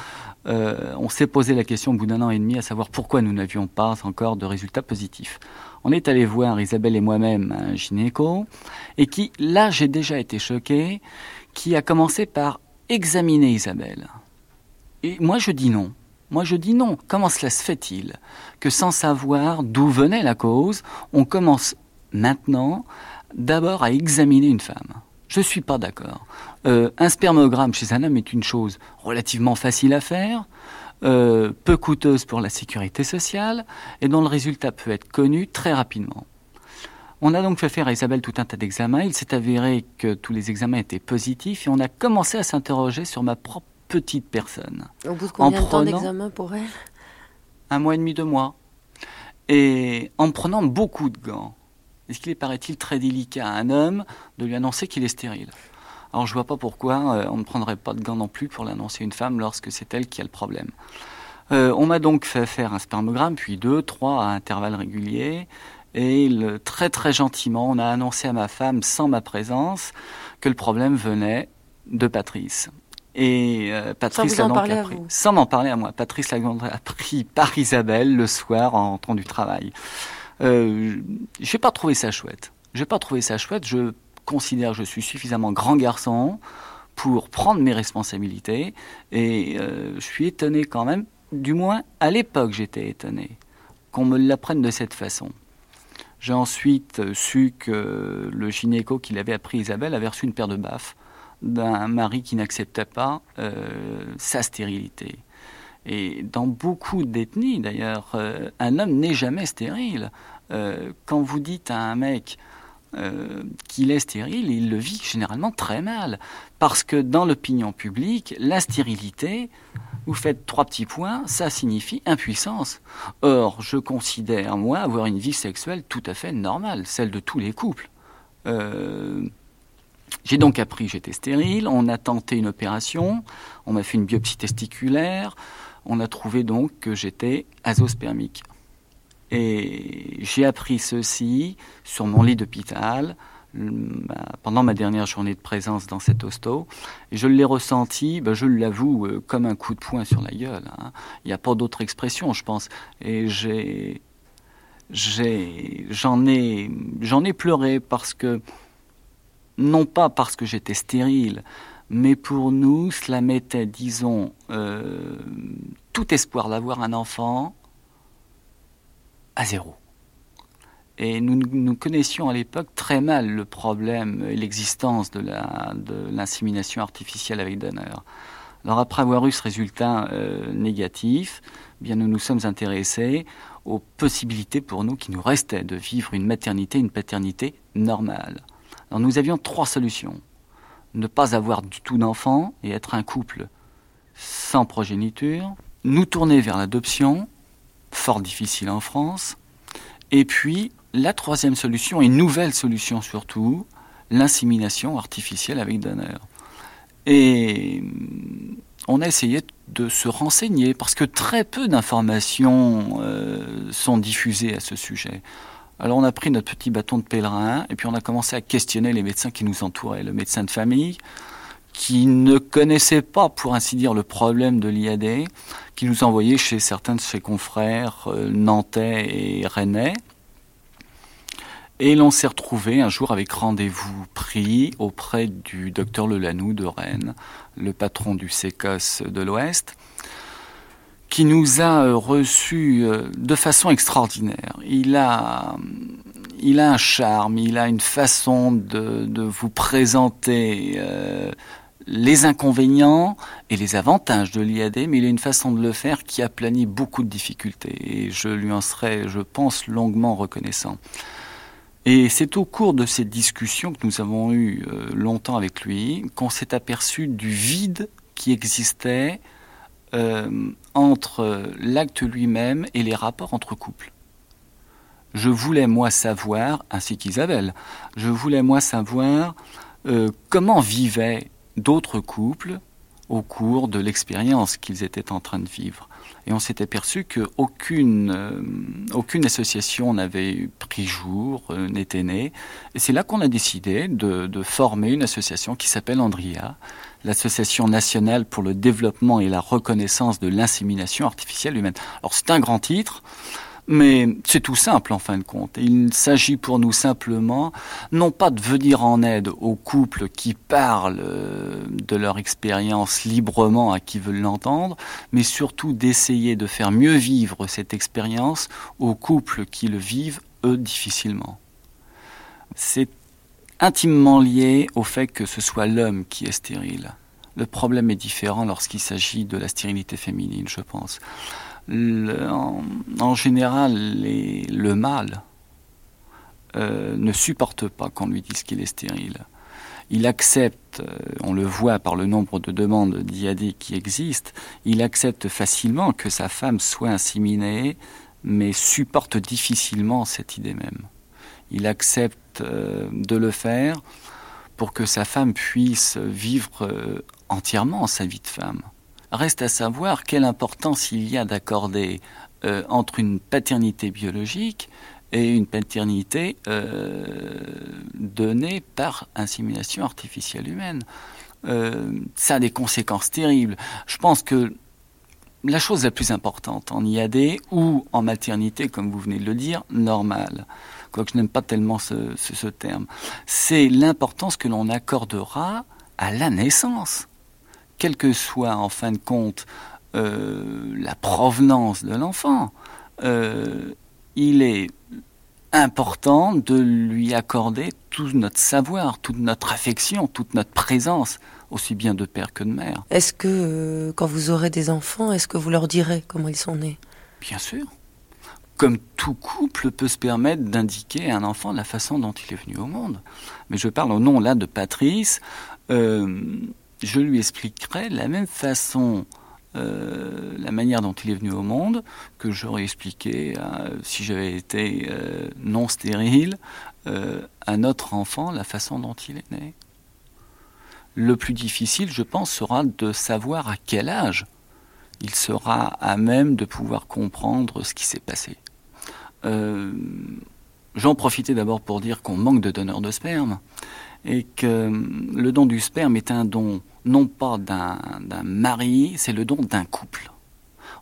euh, on s'est posé la question au bout d'un an et demi à savoir pourquoi nous n'avions pas encore de résultats positifs. On est allé voir Isabelle et moi-même un gynéco, et qui, là j'ai déjà été choqué, qui a commencé par examiner Isabelle. Et moi je dis non. Moi je dis non. Comment cela se fait-il que sans savoir d'où venait la cause, on commence maintenant d'abord à examiner une femme? Je ne suis pas d'accord. Euh, un spermogramme chez un homme est une chose relativement facile à faire, euh, peu coûteuse pour la sécurité sociale, et dont le résultat peut être connu très rapidement. On a donc fait faire à Isabelle tout un tas d'examens. Il s'est avéré que tous les examens étaient positifs et on a commencé à s'interroger sur ma propre petite personne. Au bout de combien de temps d'examen pour elle? Un mois et demi, deux mois. Et en prenant beaucoup de gants. Est-ce qu'il est, paraît-il, très délicat à un homme de lui annoncer qu'il est stérile? Alors je vois pas pourquoi euh, on ne prendrait pas de gants non plus pour l'annoncer à une femme lorsque c'est elle qui a le problème. Euh, on m'a donc fait faire un spermogramme, puis deux, trois à intervalles réguliers. Et très très gentiment, on a annoncé à ma femme, sans ma présence, que le problème venait de Patrice. Et euh, Patrice l'a donc appris, sans m'en parler à moi. Patrice l'a appris par Isabelle le soir en rentrant du travail. Euh, j'ai pas trouvé ça chouette. J'ai pas trouvé ça chouette. Je considère que je suis suffisamment grand garçon pour prendre mes responsabilités et euh, je suis étonné quand même. Du moins, à l'époque, j'étais étonné qu'on me l'apprenne de cette façon. J'ai ensuite su que le gynéco qui l'avait appris Isabelle avait reçu une paire de baffes d'un mari qui n'acceptait pas euh, sa stérilité. Et dans beaucoup d'ethnies, d'ailleurs, euh, un homme n'est jamais stérile. Euh, quand vous dites à un mec euh, qu'il est stérile, il le vit généralement très mal. Parce que dans l'opinion publique, la stérilité, vous faites trois petits points, ça signifie impuissance. Or, je considère, moi, avoir une vie sexuelle tout à fait normale, celle de tous les couples. J'ai donc appris que j'étais stérile, on a tenté une opération, on m'a fait une biopsie testiculaire, on a trouvé donc que j'étais azospermique. Et j'ai appris ceci sur mon lit d'hôpital pendant ma dernière journée de présence dans cet hosto. Je l'ai ressenti, ben je l'avoue, euh, comme un coup de poing sur la gueule. Hein. Il n'y a pas d'autre expression, je pense. Et j'ai, j'en ai, ai pleuré parce que, non pas parce que j'étais stérile, mais pour nous, cela mettait, disons, euh, tout espoir d'avoir un enfant à zéro. Et nous, connaissions à l'époque très mal le problème et l'existence de l'insémination artificielle avec donneur. Alors après avoir eu ce résultat euh, négatif, eh bien nous nous sommes intéressés aux possibilités pour nous qui nous restaient de vivre une maternité, une paternité normale. Alors nous avions trois solutions ne pas avoir du tout d'enfants et être un couple sans progéniture, nous tourner vers l'adoption, fort difficile en France, et puis la troisième solution, et nouvelle solution surtout, l'insémination artificielle avec donneur. Et on a essayé de se renseigner parce que très peu d'informations euh, sont diffusées à ce sujet. Alors on a pris notre petit bâton de pèlerin et puis on a commencé à questionner les médecins qui nous entouraient. Le médecin de famille, qui ne connaissait pas, pour ainsi dire, le problème de l'IAD, qui nous envoyait chez certains de ses confrères euh, nantais et rennais. Et l'on s'est retrouvé un jour avec rendez-vous pris auprès du docteur Lelanou de Rennes, le patron du SECOS de l'Ouest, qui nous a euh, reçus euh, de façon extraordinaire. Il a, il a un charme, il a une façon de, vous présenter les inconvénients et les avantages de l'IAD, mais il a une façon de le faire qui aplanit beaucoup de difficultés. Et je lui en serai, je pense, longuement reconnaissant. Et c'est au cours de cette discussion que nous avons eu longtemps avec lui qu'on s'est aperçu du vide qui existait euh, entre l'acte lui-même et les rapports entre couples. Je voulais, moi, savoir, ainsi qu'Isabelle, je voulais, moi, savoir euh, comment vivaient d'autres couples au cours de l'expérience qu'ils étaient en train de vivre. Et on s'est aperçu qu'aucune euh, aucune association n'avait pris jour, euh, n'était née. Et c'est là qu'on a décidé de, de, former une association qui s'appelle Andria, l'Association nationale pour le développement et la reconnaissance de l'insémination artificielle humaine. Alors c'est un grand titre. Mais c'est tout simple en fin de compte. Il s'agit pour nous simplement, non pas de venir en aide aux couples qui parlent euh, de leur expérience librement à qui veulent l'entendre, mais surtout d'essayer de faire mieux vivre cette expérience aux couples qui le vivent, eux, difficilement. C'est intimement lié au fait que ce soit l'homme qui est stérile. Le problème est différent lorsqu'il s'agit de la stérilité féminine, je pense en, général, le mâle euh, ne supporte pas qu'on lui dise qu'il est stérile. Il accepte, euh, on le voit par le nombre de demandes d'IAD qui existent, il accepte facilement que sa femme soit inséminée, mais supporte difficilement cette idée même. Il accepte euh, de le faire pour que sa femme puisse vivre entièrement sa vie de femme. Reste à savoir quelle importance il y a d'accorder euh, entre une paternité biologique et une paternité euh, donnée par insémination artificielle humaine. Euh, ça a des conséquences terribles. Je pense que la chose la plus importante en IAD ou en maternité, comme vous venez de le dire, normale, quoique je n'aime pas tellement ce, ce terme, c'est l'importance que l'on accordera à la naissance quelle que soit en fin de compte euh, la provenance de l'enfant, euh, il est important de lui accorder tout notre savoir, toute notre affection, toute notre présence, aussi bien de père que de mère. Est-ce que euh, quand vous aurez des enfants, est-ce que vous leur direz comment ils sont nés? Bien sûr. Comme tout couple peut se permettre d'indiquer à un enfant la façon dont il est venu au monde. Mais je parle au nom là de Patrice je lui expliquerai la même façon euh, la manière dont il est venu au monde que j'aurais expliqué euh, si j'avais été euh, non stérile à notre enfant la façon dont il est né. Le plus difficile, je pense, sera de savoir à quel âge il sera à même de pouvoir comprendre ce qui s'est passé. J'en profitais d'abord pour dire qu'on manque de donneurs de sperme et que le don du sperme est un don non pas d'un mari, c'est le don d'un couple.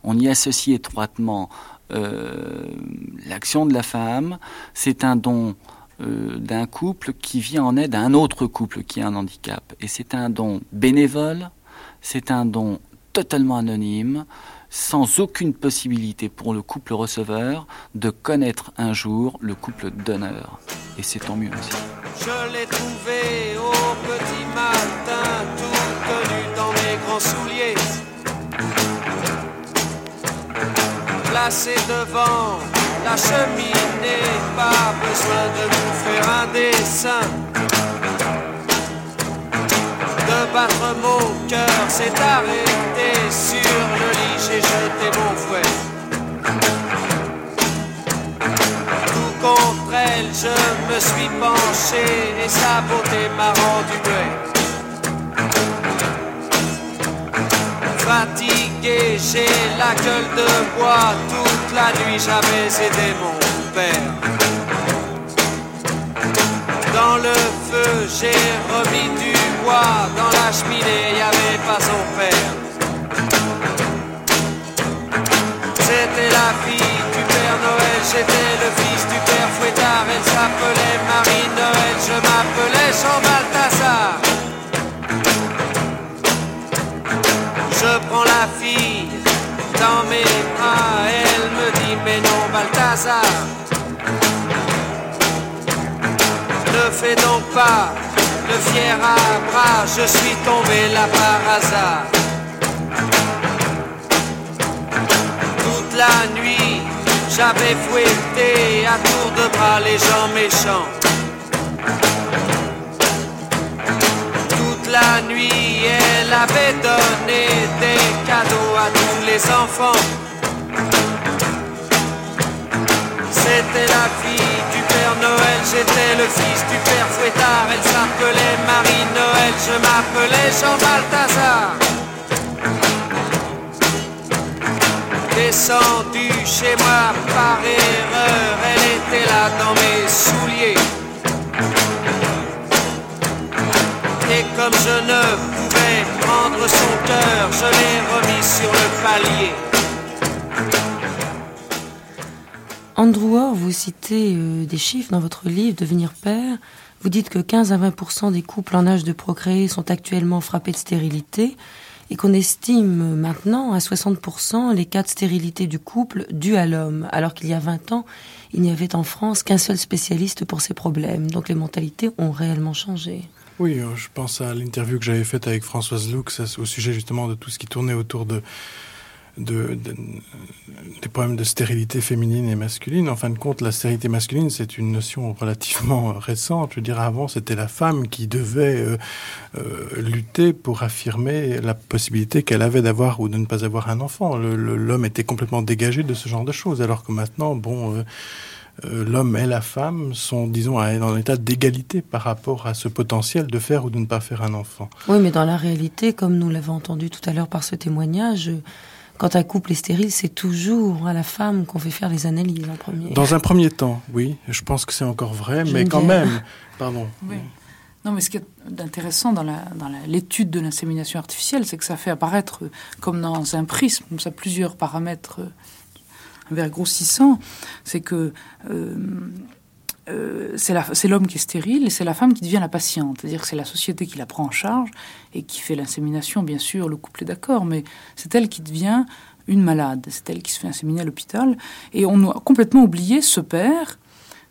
On y associe étroitement euh, l'action de la femme, c'est un don euh, d'un couple qui vient en aide à un autre couple qui a un handicap. Et c'est un don bénévole, c'est un don totalement anonyme, sans aucune possibilité pour le couple receveur de connaître un jour le couple donneur. Et c'est tant mieux aussi. Je l'ai trouvé au petit matin, tout nu dans mes grands souliers. Placé devant la cheminée, pas besoin de vous faire un dessin. Battre mon cœur s'est arrêté sur le lit, j'ai jeté mon fouet. contre elle, je me suis penché et sa beauté m'a rendu muet. Fatigué, j'ai la gueule de bois, toute la nuit j'avais aidé mon père. Dans le feu, j'ai remis du bois, dans la cheminée, y avait pas son père. C'était la fille du Père Noël, j'étais le fils du Père Fouettard. Elle s'appelait Marie Noël, je m'appelais Jean Balthazar. Je prends la fille dans mes bras, elle me dit mais non Balthazar. Ne fais donc pas le fier à bras, je suis tombé là par hasard. la nuit, j'avais fouetté à tour de bras les gens méchants. Toute la nuit, elle avait donné des cadeaux à tous des enfants. C'était la fille du Noël, j'étais le fils du Père Fouettard. Elle s'appelait Marie Noël, je m'appelais Jean Balthazar. Descendu chez moi par erreur, elle était là dans mes souliers. Et comme je ne pouvais prendre son cœur, je l'ai remis sur le palier. Andrew Orr, vous citez euh, des chiffres dans votre livre Devenir père. Vous dites que 15 à 20% des couples en âge de procréer sont actuellement frappés de stérilité et qu'on estime maintenant à 60% les cas de stérilité du couple dus à l'homme, alors qu'il y a 20 ans, il n'y avait en France qu'un seul spécialiste pour ces problèmes. Donc les mentalités ont réellement changé. Oui, euh, je pense à l'interview que j'avais faite avec Françoise Loux au sujet justement de tout ce qui tournait autour de de, des problèmes de stérilité féminine et masculine. En fin de compte, la stérilité masculine, c'est une notion relativement récente. Je veux dire, avant, c'était la femme qui devait euh, euh, lutter pour affirmer la possibilité qu'elle avait d'avoir ou de ne pas avoir un enfant. L'homme était complètement dégagé de ce genre de choses, alors que maintenant, bon... Euh, l'homme et la femme sont, disons, un état d'égalité par rapport à ce potentiel de faire ou de ne pas faire un enfant. Oui, mais dans la réalité, comme nous l'avons entendu tout à l'heure par ce témoignage, quand un couple est stérile, c'est toujours à la femme qu'on fait faire les analyses en premier. Dans un premier temps, oui. Je pense que c'est encore vrai, mais quand même. Pardon. Oui. Non, mais ce qui est intéressant dans l'étude de l'insémination artificielle, c'est que ça fait apparaître, comme dans un prisme, ça plusieurs paramètres un verre grossissant, c'est que euh, euh, c'est l'homme qui est stérile et c'est la femme qui devient la patiente. C'est-à-dire que c'est la société qui la prend en charge et qui fait l'insémination, bien sûr, le couple est d'accord, mais c'est elle qui devient une malade. C'est elle qui se fait inséminer à l'hôpital. Et on a complètement oublié ce père,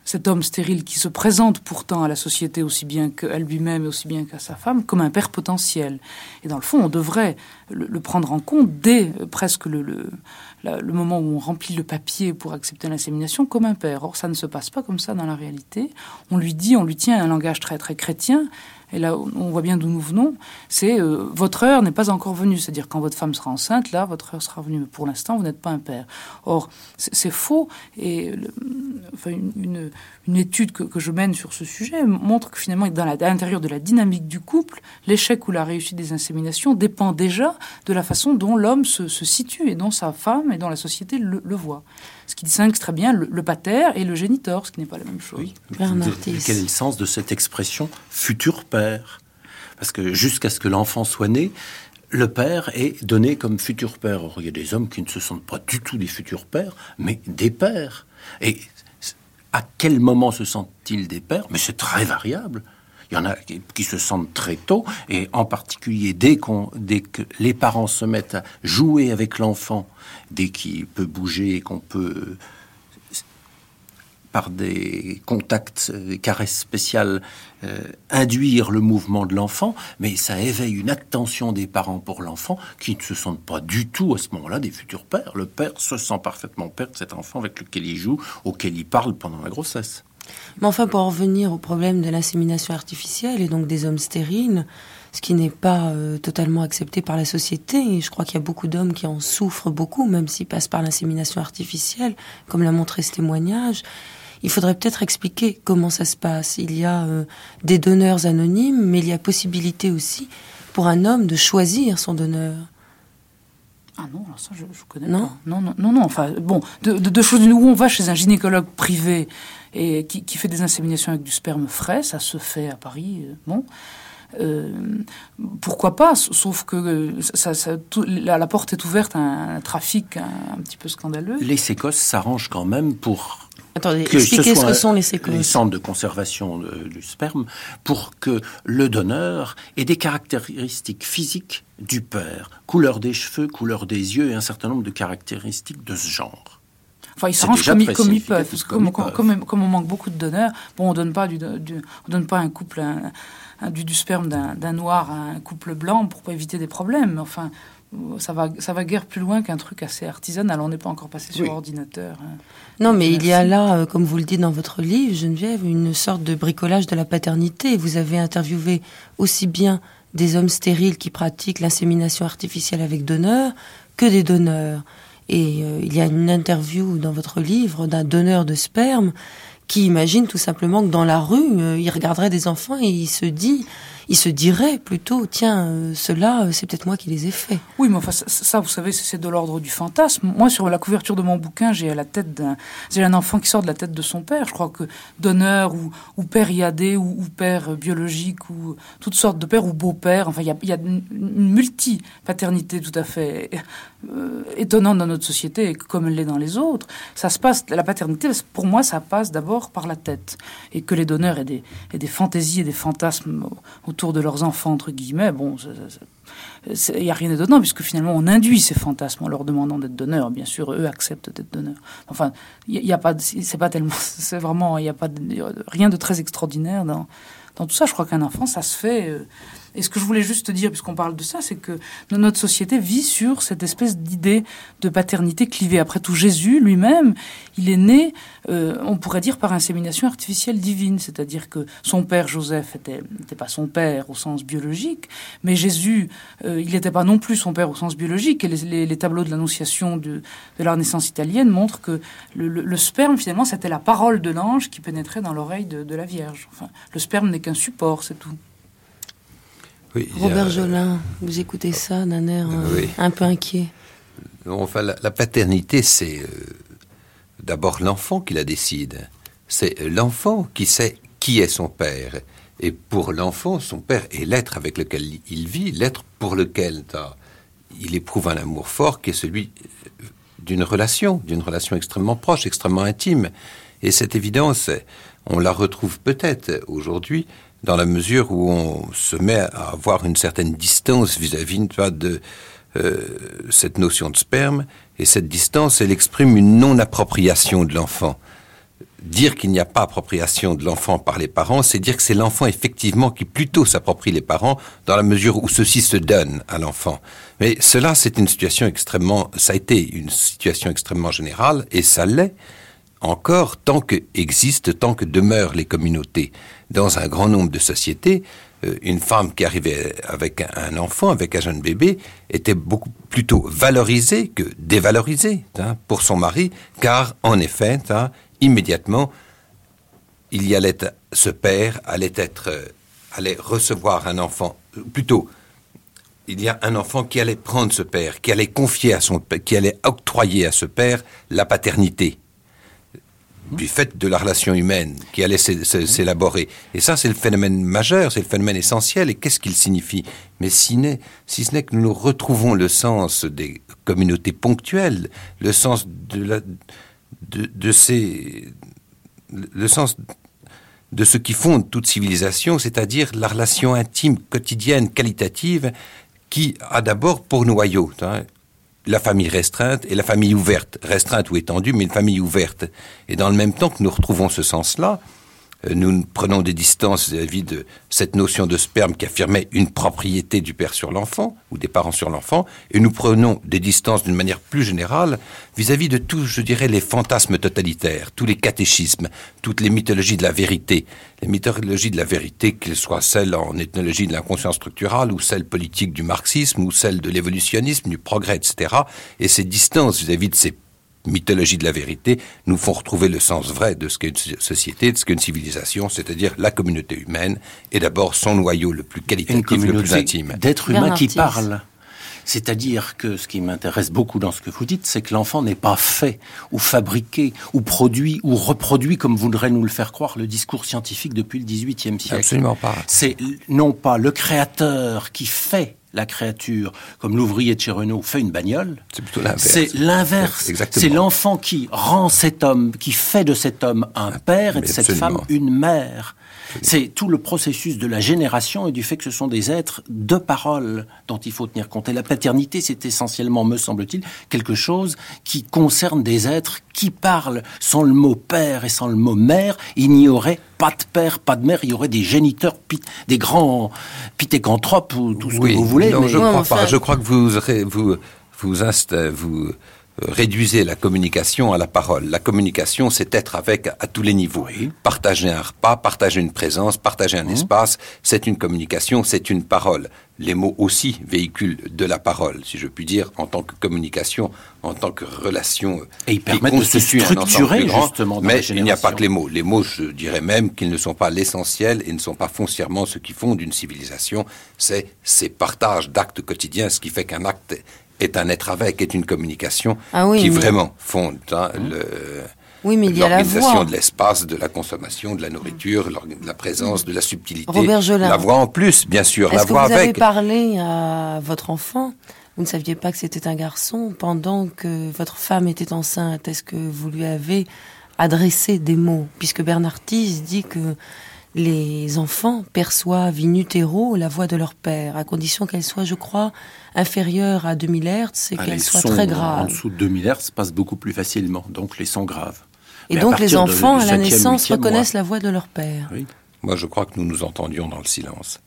cet homme stérile qui se présente pourtant à la société aussi bien qu'à lui-même et aussi bien qu'à sa femme comme un père potentiel. Et dans le fond, on devrait le, prendre en compte dès presque le le moment où on remplit le papier pour accepter l'insémination comme un père. Or, ça ne se passe pas comme ça dans la réalité. On lui dit, on lui tient un langage très très chrétien, et là on voit bien d'où nous venons, c'est euh, votre heure n'est pas encore venue. C'est-à-dire quand votre femme sera enceinte, là, votre heure sera venue. Mais pour l'instant, vous n'êtes pas un père. Or, c'est faux. Et enfin, une, étude que, que, je mène sur ce sujet montre que finalement, dans l'intérieur de la dynamique du couple, l'échec ou la réussite des inséminations dépend déjà de la façon dont l'homme se, se, situe et dont sa femme et dont la société le, le voit. Ce qui distingue très bien le, le, pater et le géniteur, ce qui n'est pas la même chose. Oui. Quel est le sens de cette expression futur père Parce que jusqu'à ce que l'enfant soit né, le père est donné comme futur père. Or, il y a des hommes qui ne se sentent pas du tout des futurs pères, mais des pères. Et à quel moment se sentent-ils des pères? Mais c'est très variable. Il y en a qui se sentent très tôt, et en particulier dès, dès que les parents se mettent à jouer avec l'enfant, dès qu'il peut bouger et qu'on peut par des contacts, des caresses spéciales, euh, induire le mouvement de l'enfant, mais ça éveille une attention des parents pour l'enfant qui ne se sentent pas du tout à ce moment-là des futurs pères. Le père se sent parfaitement père de cet enfant avec lequel il joue, auquel il parle pendant la grossesse. Mais enfin, pour en revenir au problème de l'insémination artificielle et donc des hommes stériles, ce qui n'est pas euh, totalement accepté par la société, et je crois qu'il y a beaucoup d'hommes qui en souffrent beaucoup, même s'ils passent par l'insémination artificielle, comme l'a montré ce témoignage, il faudrait peut-être expliquer comment ça se passe. Il y a euh, des donneurs anonymes, mais il y a possibilité aussi pour un homme de choisir son donneur. Ah non, ça je, je connais non. pas. Non, non, non, non. Enfin, bon, de, deux choses où on va chez un gynécologue privé et qui, qui, fait des inséminations avec du sperme frais, ça se fait à Paris, euh, bon. Euh, pourquoi pas Sauf que ça, ça, la, porte est ouverte à un, trafic un, petit peu scandaleux. Les sécos s'arrangent quand même pour Attendez, expliquez ce, que sont les séquences. Les centres de conservation du sperme pour que le donneur ait des caractéristiques physiques du père, couleur des cheveux, couleur des yeux et un certain nombre de caractéristiques de ce genre. Enfin, ils s'arrangent comme, comme, ils peuvent. comme, comme, comme, on manque beaucoup de donneurs, bon, on donne pas du, on donne pas un couple un, du, du, sperme d'un noir à un couple blanc pour pas éviter des problèmes. Enfin, ça va, ça va guère plus loin qu'un truc assez artisanal. On n'est pas encore passé sur ordinateur. Hein. Non, mais il y a là, euh, comme vous le dites dans votre livre, Geneviève, une sorte de bricolage de la paternité. Vous avez interviewé aussi bien des hommes stériles qui pratiquent l'insémination artificielle avec donneur que des donneurs. Et euh, il y a une interview dans votre livre d'un donneur de sperme qui imagine tout simplement que dans la rue, euh, il regarderait des enfants et il se dit il se dirait plutôt, tiens, euh, ceux-là, euh, c'est peut-être moi qui les ai faits. Oui, mais enfin, ça, vous savez, c'est de l'ordre du fantasme. Moi, sur la couverture de mon bouquin, j'ai la tête d'un, j'ai un enfant qui sort de la tête de son père. Je crois que donneur ou, père iadé ou, père biologique ou toutes sortes de pères ou beau-père. Enfin, il y a, une, multi-paternité tout à fait euh, étonnante dans notre société, comme elle l'est dans les autres. Ça se passe, la paternité, pour moi, ça passe d'abord par la tête. Et que les donneurs aient des, aient des fantaisies et des fantasmes autour de leurs enfants, entre guillemets, bon, il n'y a rien d'étonnant, puisque finalement on induit ces fantasmes en leur demandant d'être donneurs. Bien sûr, eux acceptent d'être donneurs. Enfin, il n'y a, pas, c'est pas tellement, c'est vraiment, il n'y a pas rien de très extraordinaire dans, dans tout ça. Je crois qu'un enfant, ça se fait. Euh, et ce que je voulais juste dire, puisqu'on parle de ça, c'est que notre société vit sur cette espèce d'idée de paternité clivée. Après tout, Jésus lui-même, il est né, euh, on pourrait dire, par insémination artificielle divine. C'est-à-dire que son père Joseph n'était pas son père au sens biologique, mais Jésus, euh, il n'était pas non plus son père au sens biologique. Et les, tableaux de l'Annonciation de, de, la Renaissance italienne montrent que le sperme, finalement, c'était la parole de l'ange qui pénétrait dans l'oreille de, de la Vierge. Enfin, le sperme n'est qu'un support, c'est tout. Oui, Robert a... Jolin, vous écoutez ça d'un air oui. un peu inquiet. Enfin, la, la paternité, c'est euh, d'abord l'enfant qui la décide. C'est l'enfant qui sait qui est son père. Et pour l'enfant, son père est l'être avec lequel il vit, l'être pour lequel il éprouve un amour fort qui est celui d'une relation, d'une relation extrêmement proche, extrêmement intime. Et cette évidence, on la retrouve peut-être aujourd'hui dans la mesure où on se met à avoir une certaine distance vis-à-vis -vis de euh, cette notion de sperme, et cette distance, elle exprime une non-appropriation de l'enfant. Dire qu'il n'y a pas appropriation de l'enfant par les parents, c'est dire que c'est l'enfant effectivement qui plutôt s'approprie les parents dans la mesure où ceux-ci se donnent à l'enfant. Mais cela, c'est une situation extrêmement, ça a été une situation extrêmement générale, et ça l'est encore tant que existent, tant que demeurent les communautés. Dans un grand nombre de sociétés, euh, une femme qui arrivait avec un enfant, avec un jeune bébé, était beaucoup plutôt valorisée que dévalorisée hein, pour son mari, car en effet, hein, immédiatement, il y allait, ce père allait être, euh, allait recevoir un enfant, plutôt, il y a un enfant qui allait prendre ce père, qui allait confier à son qui allait octroyer à ce père la paternité du fait de la relation humaine qui allait s'élaborer. Et ça, c'est le phénomène majeur, c'est le phénomène essentiel. Et qu'est-ce qu'il signifie? Mais si, ce n'est que nous retrouvons le sens des communautés ponctuelles, le sens de, de ces... le sens de ce qui fonde toute civilisation, c'est-à-dire la relation intime, quotidienne, qualitative, qui a d'abord pour noyau hein, la famille restreinte et la famille ouverte, restreinte ou étendue, mais une famille ouverte. Et dans le même temps que nous retrouvons ce sens-là, nous prenons des distances vis-à-vis de cette notion de sperme qui affirmait une propriété du père sur l'enfant ou des parents sur l'enfant, et nous prenons des distances d'une manière plus générale vis-à-vis de tous, je dirais, les fantasmes totalitaires, tous les catéchismes, toutes les mythologies de la vérité, les mythologies de la vérité, qu'elles soient celles en ethnologie de l'inconscience structurale ou celles politiques du marxisme ou celles de l'évolutionnisme, du progrès, etc. Et ces distances vis-à-vis -vis de ces mythologie de la vérité nous font retrouver le sens vrai de ce qu'est une société, de ce qu'est une civilisation, c'est-à-dire la communauté humaine, et d'abord son noyau le plus qualitatif, le plus intime. D'êtres humains qui parlent. C'est-à-dire que ce qui m'intéresse beaucoup dans ce que vous dites, c'est que l'enfant n'est pas fait, ou fabriqué, ou produit, ou reproduit, comme voudrait nous le faire croire le discours scientifique depuis le XVIIIe siècle. Absolument pas. C'est non pas le créateur qui fait la créature, comme l'ouvrier de chez Renault fait une bagnole. C'est plutôt l'inverse. C'est l'inverse. C'est l'enfant qui rend cet homme, qui fait de cet homme un père et de cette femme une mère. C'est tout le processus de la génération et du fait que ce sont des êtres de parole dont il faut tenir compte. Et la paternité, c'est essentiellement, me semble-t-il, quelque chose qui concerne des êtres qui parlent. Sans le mot père et sans le mot mère, il n'y aurait pas de père, pas de mère, il y aurait des géniteurs, des grands pithécanthropes ou tout ce oui, que vous voulez. Non, mais... je crois pas. Je crois que vous, vous, vous, vous réduisez la communication à la parole. La communication, c'est être avec à tous les niveaux. Partager un repas, partager une présence, partager un mmh. espace, c'est une communication, c'est une parole. Les mots aussi véhiculent de la parole, si je puis dire, en tant que communication, en tant que relation. Et ils permettent de se structurer justement. mais il n'y a pas que les mots. Les mots, je dirais même qu'ils ne sont pas l'essentiel et ne sont pas foncièrement ce qui font d'une civilisation. C'est ces partages d'actes quotidiens, ce qui fait qu'un acte est un être avec, est une communication ah qui vraiment fonde hein, mmh. le, oui, mais il y a la voix. de l'espace, de la consommation, de la nourriture, de la présence, de la subtilité. Robert La voix en plus, bien sûr. La voix que vous avec. avez parlé à votre enfant? Vous ne saviez pas que c'était un garçon pendant que votre femme était enceinte. Est-ce que vous lui avez adressé des mots? Puisque Bernard Thies dit que les enfants perçoivent in utero la voix de leur père, à condition qu'elle soit, je crois, inférieure à 2000 Hz et ah, qu'elle soit très grave. En dessous de 2000 Hz passe beaucoup plus facilement, donc les sons graves. Et donc les enfants, à la naissance, reconnaissent la voix de leur père. Oui. Moi, je crois que nous nous entendions dans le silence.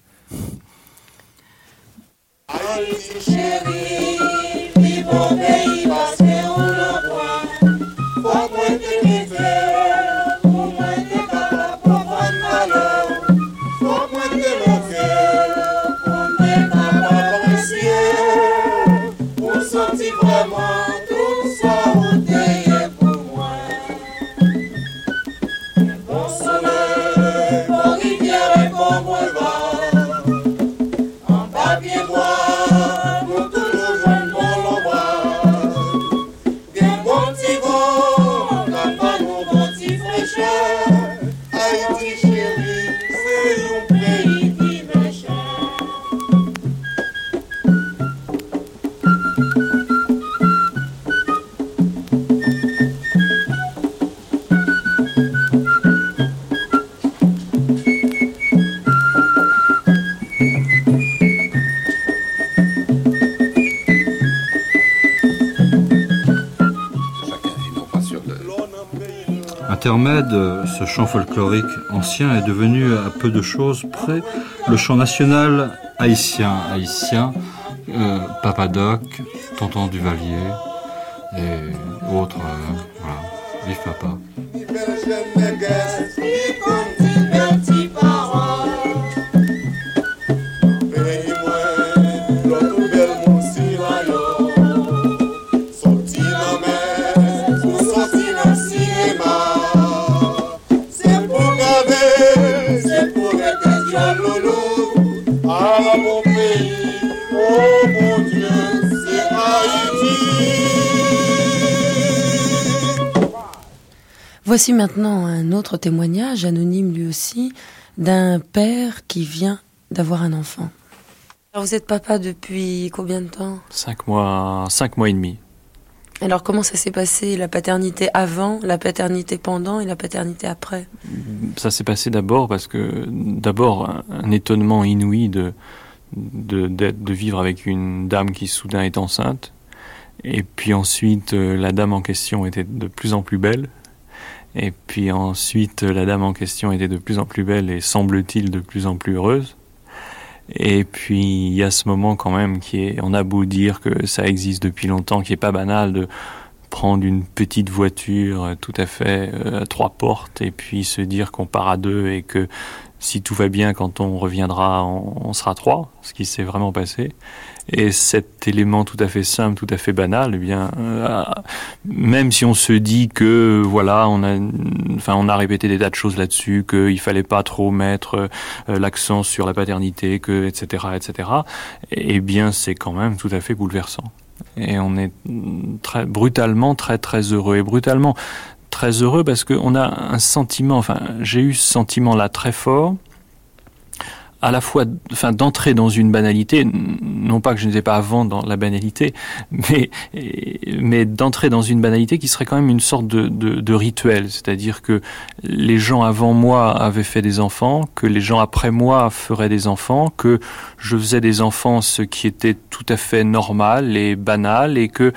Ce chant folklorique ancien est devenu à peu de choses près le chant national haïtien. Haïtien, euh, Papadoc, Tonton Duvalier et autres. Euh, voilà, vive papa. Voici maintenant un autre témoignage, anonyme lui aussi, d'un père qui vient d'avoir un enfant. Alors vous êtes papa depuis combien de temps? Cinq mois, cinq mois et demi. Alors comment ça s'est passé? La paternité avant, la paternité pendant et la paternité après? Ça s'est passé d'abord parce que d'abord un, étonnement inouï de de, de vivre avec une dame qui soudain est enceinte. Et puis ensuite, euh, la dame en question était de plus en plus belle. Et puis ensuite, la dame en question était de plus en plus belle et semble-t-il de plus en plus heureuse. Et puis il y a ce moment quand même qui est, on a beau dire que ça existe depuis longtemps, qui est pas banal de prendre une petite voiture tout à fait euh, à trois portes et puis se dire qu'on part à deux et que si tout va bien, quand on reviendra, on, sera trois, ce qui s'est vraiment passé. Et cet élément tout à fait simple, tout à fait banal, eh bien, euh, même si on se dit que voilà, on a, enfin, on a répété des tas de choses là-dessus, qu'il fallait pas trop mettre euh, l'accent sur la paternité, que etc. etc. Eh bien, c'est quand même tout à fait bouleversant. Et on est brutalement très très heureux et brutalement très heureux parce qu'on a un sentiment, enfin j'ai eu ce sentiment là très fort à la fois, enfin, d'entrer dans une banalité, non pas que je n'étais pas avant dans la banalité, mais, mais d'entrer dans une banalité qui serait quand même une sorte de, de, rituel, c'est-à-dire que les gens avant moi avaient fait des enfants, que les gens après moi feraient des enfants, que je faisais des enfants, ce qui était tout à fait normal et banal, et que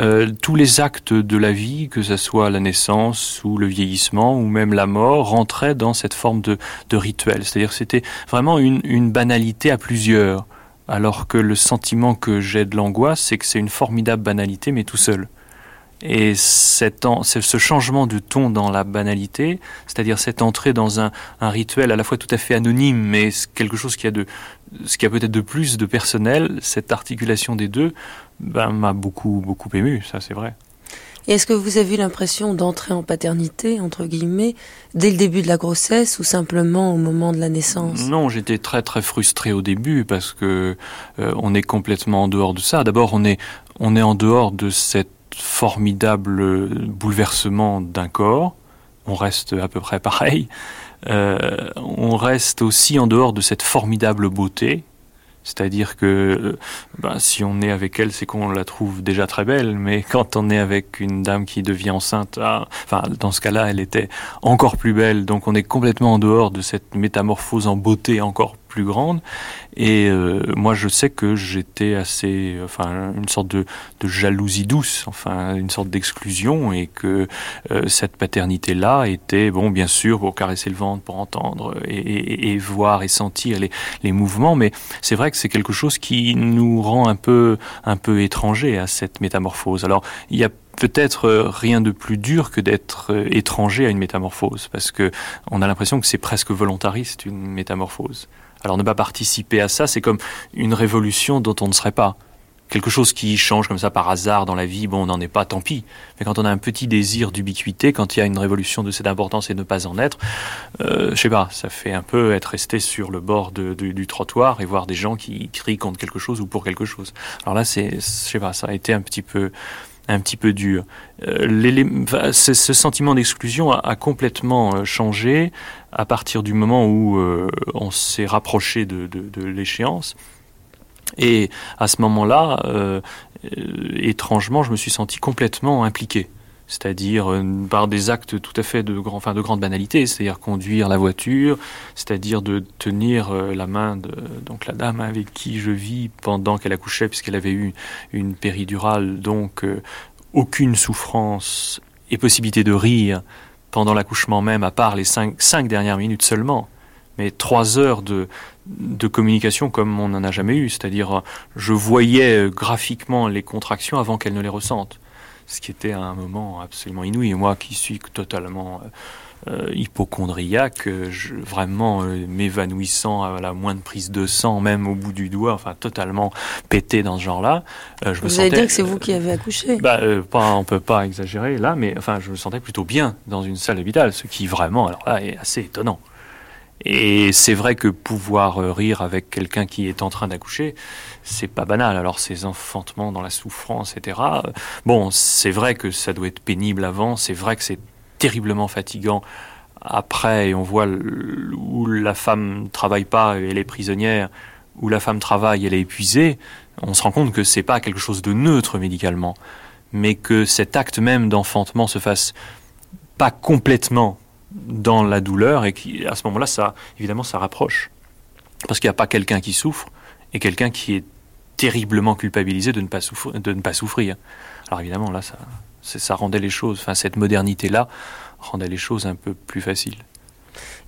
euh, tous les actes de la vie, que ce soit la naissance ou le vieillissement ou même la mort, rentraient dans cette forme de, de rituel. C'est-à-dire c'était vraiment une une, banalité à plusieurs, alors que le sentiment que j'ai de l'angoisse, c'est que c'est une formidable banalité, mais tout seul. Et cet ce changement de ton dans la banalité, c'est-à-dire cette entrée dans un, un, rituel à la fois tout à fait anonyme, mais quelque chose qui a de, ce qui a peut-être de plus de personnel, cette articulation des deux, ben, m'a beaucoup, beaucoup ému, ça c'est vrai. Et est-ce que vous avez eu l'impression d'entrer en paternité, entre guillemets, dès le début de la grossesse ou simplement au moment de la naissance? Non, j'étais très très frustré au début parce que euh, on est complètement en dehors de ça. D'abord, on est, on est en dehors de cette formidable bouleversement d'un corps. On reste à peu près pareil. Euh, on reste aussi en dehors de cette formidable beauté. C'est-à-dire que ben, si on est avec elle, c'est qu'on la trouve déjà très belle, mais quand on est avec une dame qui devient enceinte, ah, enfin dans ce cas-là, elle était encore plus belle. Donc on est complètement en dehors de cette métamorphose en beauté encore plus grande. Et euh, moi, je sais que j'étais assez, enfin, une sorte de, de, jalousie douce, enfin, une sorte d'exclusion, et que euh, cette paternité-là était, bon, bien sûr, pour caresser le ventre, pour entendre et, et, voir et sentir les, les mouvements, mais c'est vrai que c'est quelque chose qui nous rend un peu, un peu étranger à cette métamorphose. Alors, il y a peut-être rien de plus dur que d'être étranger à une métamorphose, parce que on a l'impression que c'est presque volontariste une métamorphose. Alors ne pas participer à ça, c'est comme une révolution dont on ne serait pas. Quelque chose qui change comme ça par hasard dans la vie, bon, on n'en est pas, tant pis. Mais quand on a un petit désir d'ubiquité, quand il y a une révolution de cette importance et ne pas en être, euh, je sais pas, ça fait un peu être resté sur le bord du, trottoir et voir des gens qui crient contre quelque chose ou pour quelque chose. Alors là, c'est, je sais pas, ça a été un petit peu, un petit peu dur. Euh, ce, sentiment d'exclusion a, complètement euh, changé à partir du moment où euh, on s'est rapproché de, l'échéance. Et à ce moment-là, étrangement, je me suis senti complètement impliqué c'est-à-dire euh, par des actes tout à fait de, grand, enfin, de grande banalité, c'est-à-dire conduire la voiture, c'est-à-dire de tenir euh, la main de donc la dame avec qui je vis pendant qu'elle accouchait, puisqu'elle avait eu une péridurale, donc euh, aucune souffrance et possibilité de rire pendant l'accouchement même, à part les cinq, cinq dernières minutes seulement, mais trois heures de, de communication comme on n'en a jamais eu, c'est-à-dire je voyais graphiquement les contractions avant qu'elle ne les ressente ce qui était un moment absolument inouï. Et moi qui suis totalement euh, hypochondriaque, je, vraiment euh, m'évanouissant à la moindre prise de sang, même au bout du doigt, enfin totalement pété dans ce genre-là. Euh, je vous me allez sentais, dire que c'est vous qui avez accouché bah, euh, pas, On peut pas exagérer là, mais enfin je me sentais plutôt bien dans une salle d'hôpital, ce qui vraiment alors là est assez étonnant. Et c'est vrai que pouvoir rire avec quelqu'un qui est en train d'accoucher, c'est pas banal. Alors ces enfantements dans la souffrance, etc. Bon, c'est vrai que ça doit être pénible avant, c'est vrai que c'est terriblement fatigant après, et on voit où la femme travaille pas, elle est prisonnière, où la femme travaille, elle est épuisée, on se rend compte que c'est pas quelque chose de neutre médicalement, mais que cet acte même d'enfantement se fasse pas complètement dans la douleur et qu'à ce moment-là, ça, évidemment, ça rapproche. Parce qu'il n'y a pas quelqu'un qui souffre et quelqu'un qui est terriblement culpabilisé de ne pas souffrir. De ne pas souffrir. Alors évidemment, là, ça, ça rendait les choses, enfin, cette modernité-là rendait les choses un peu plus faciles.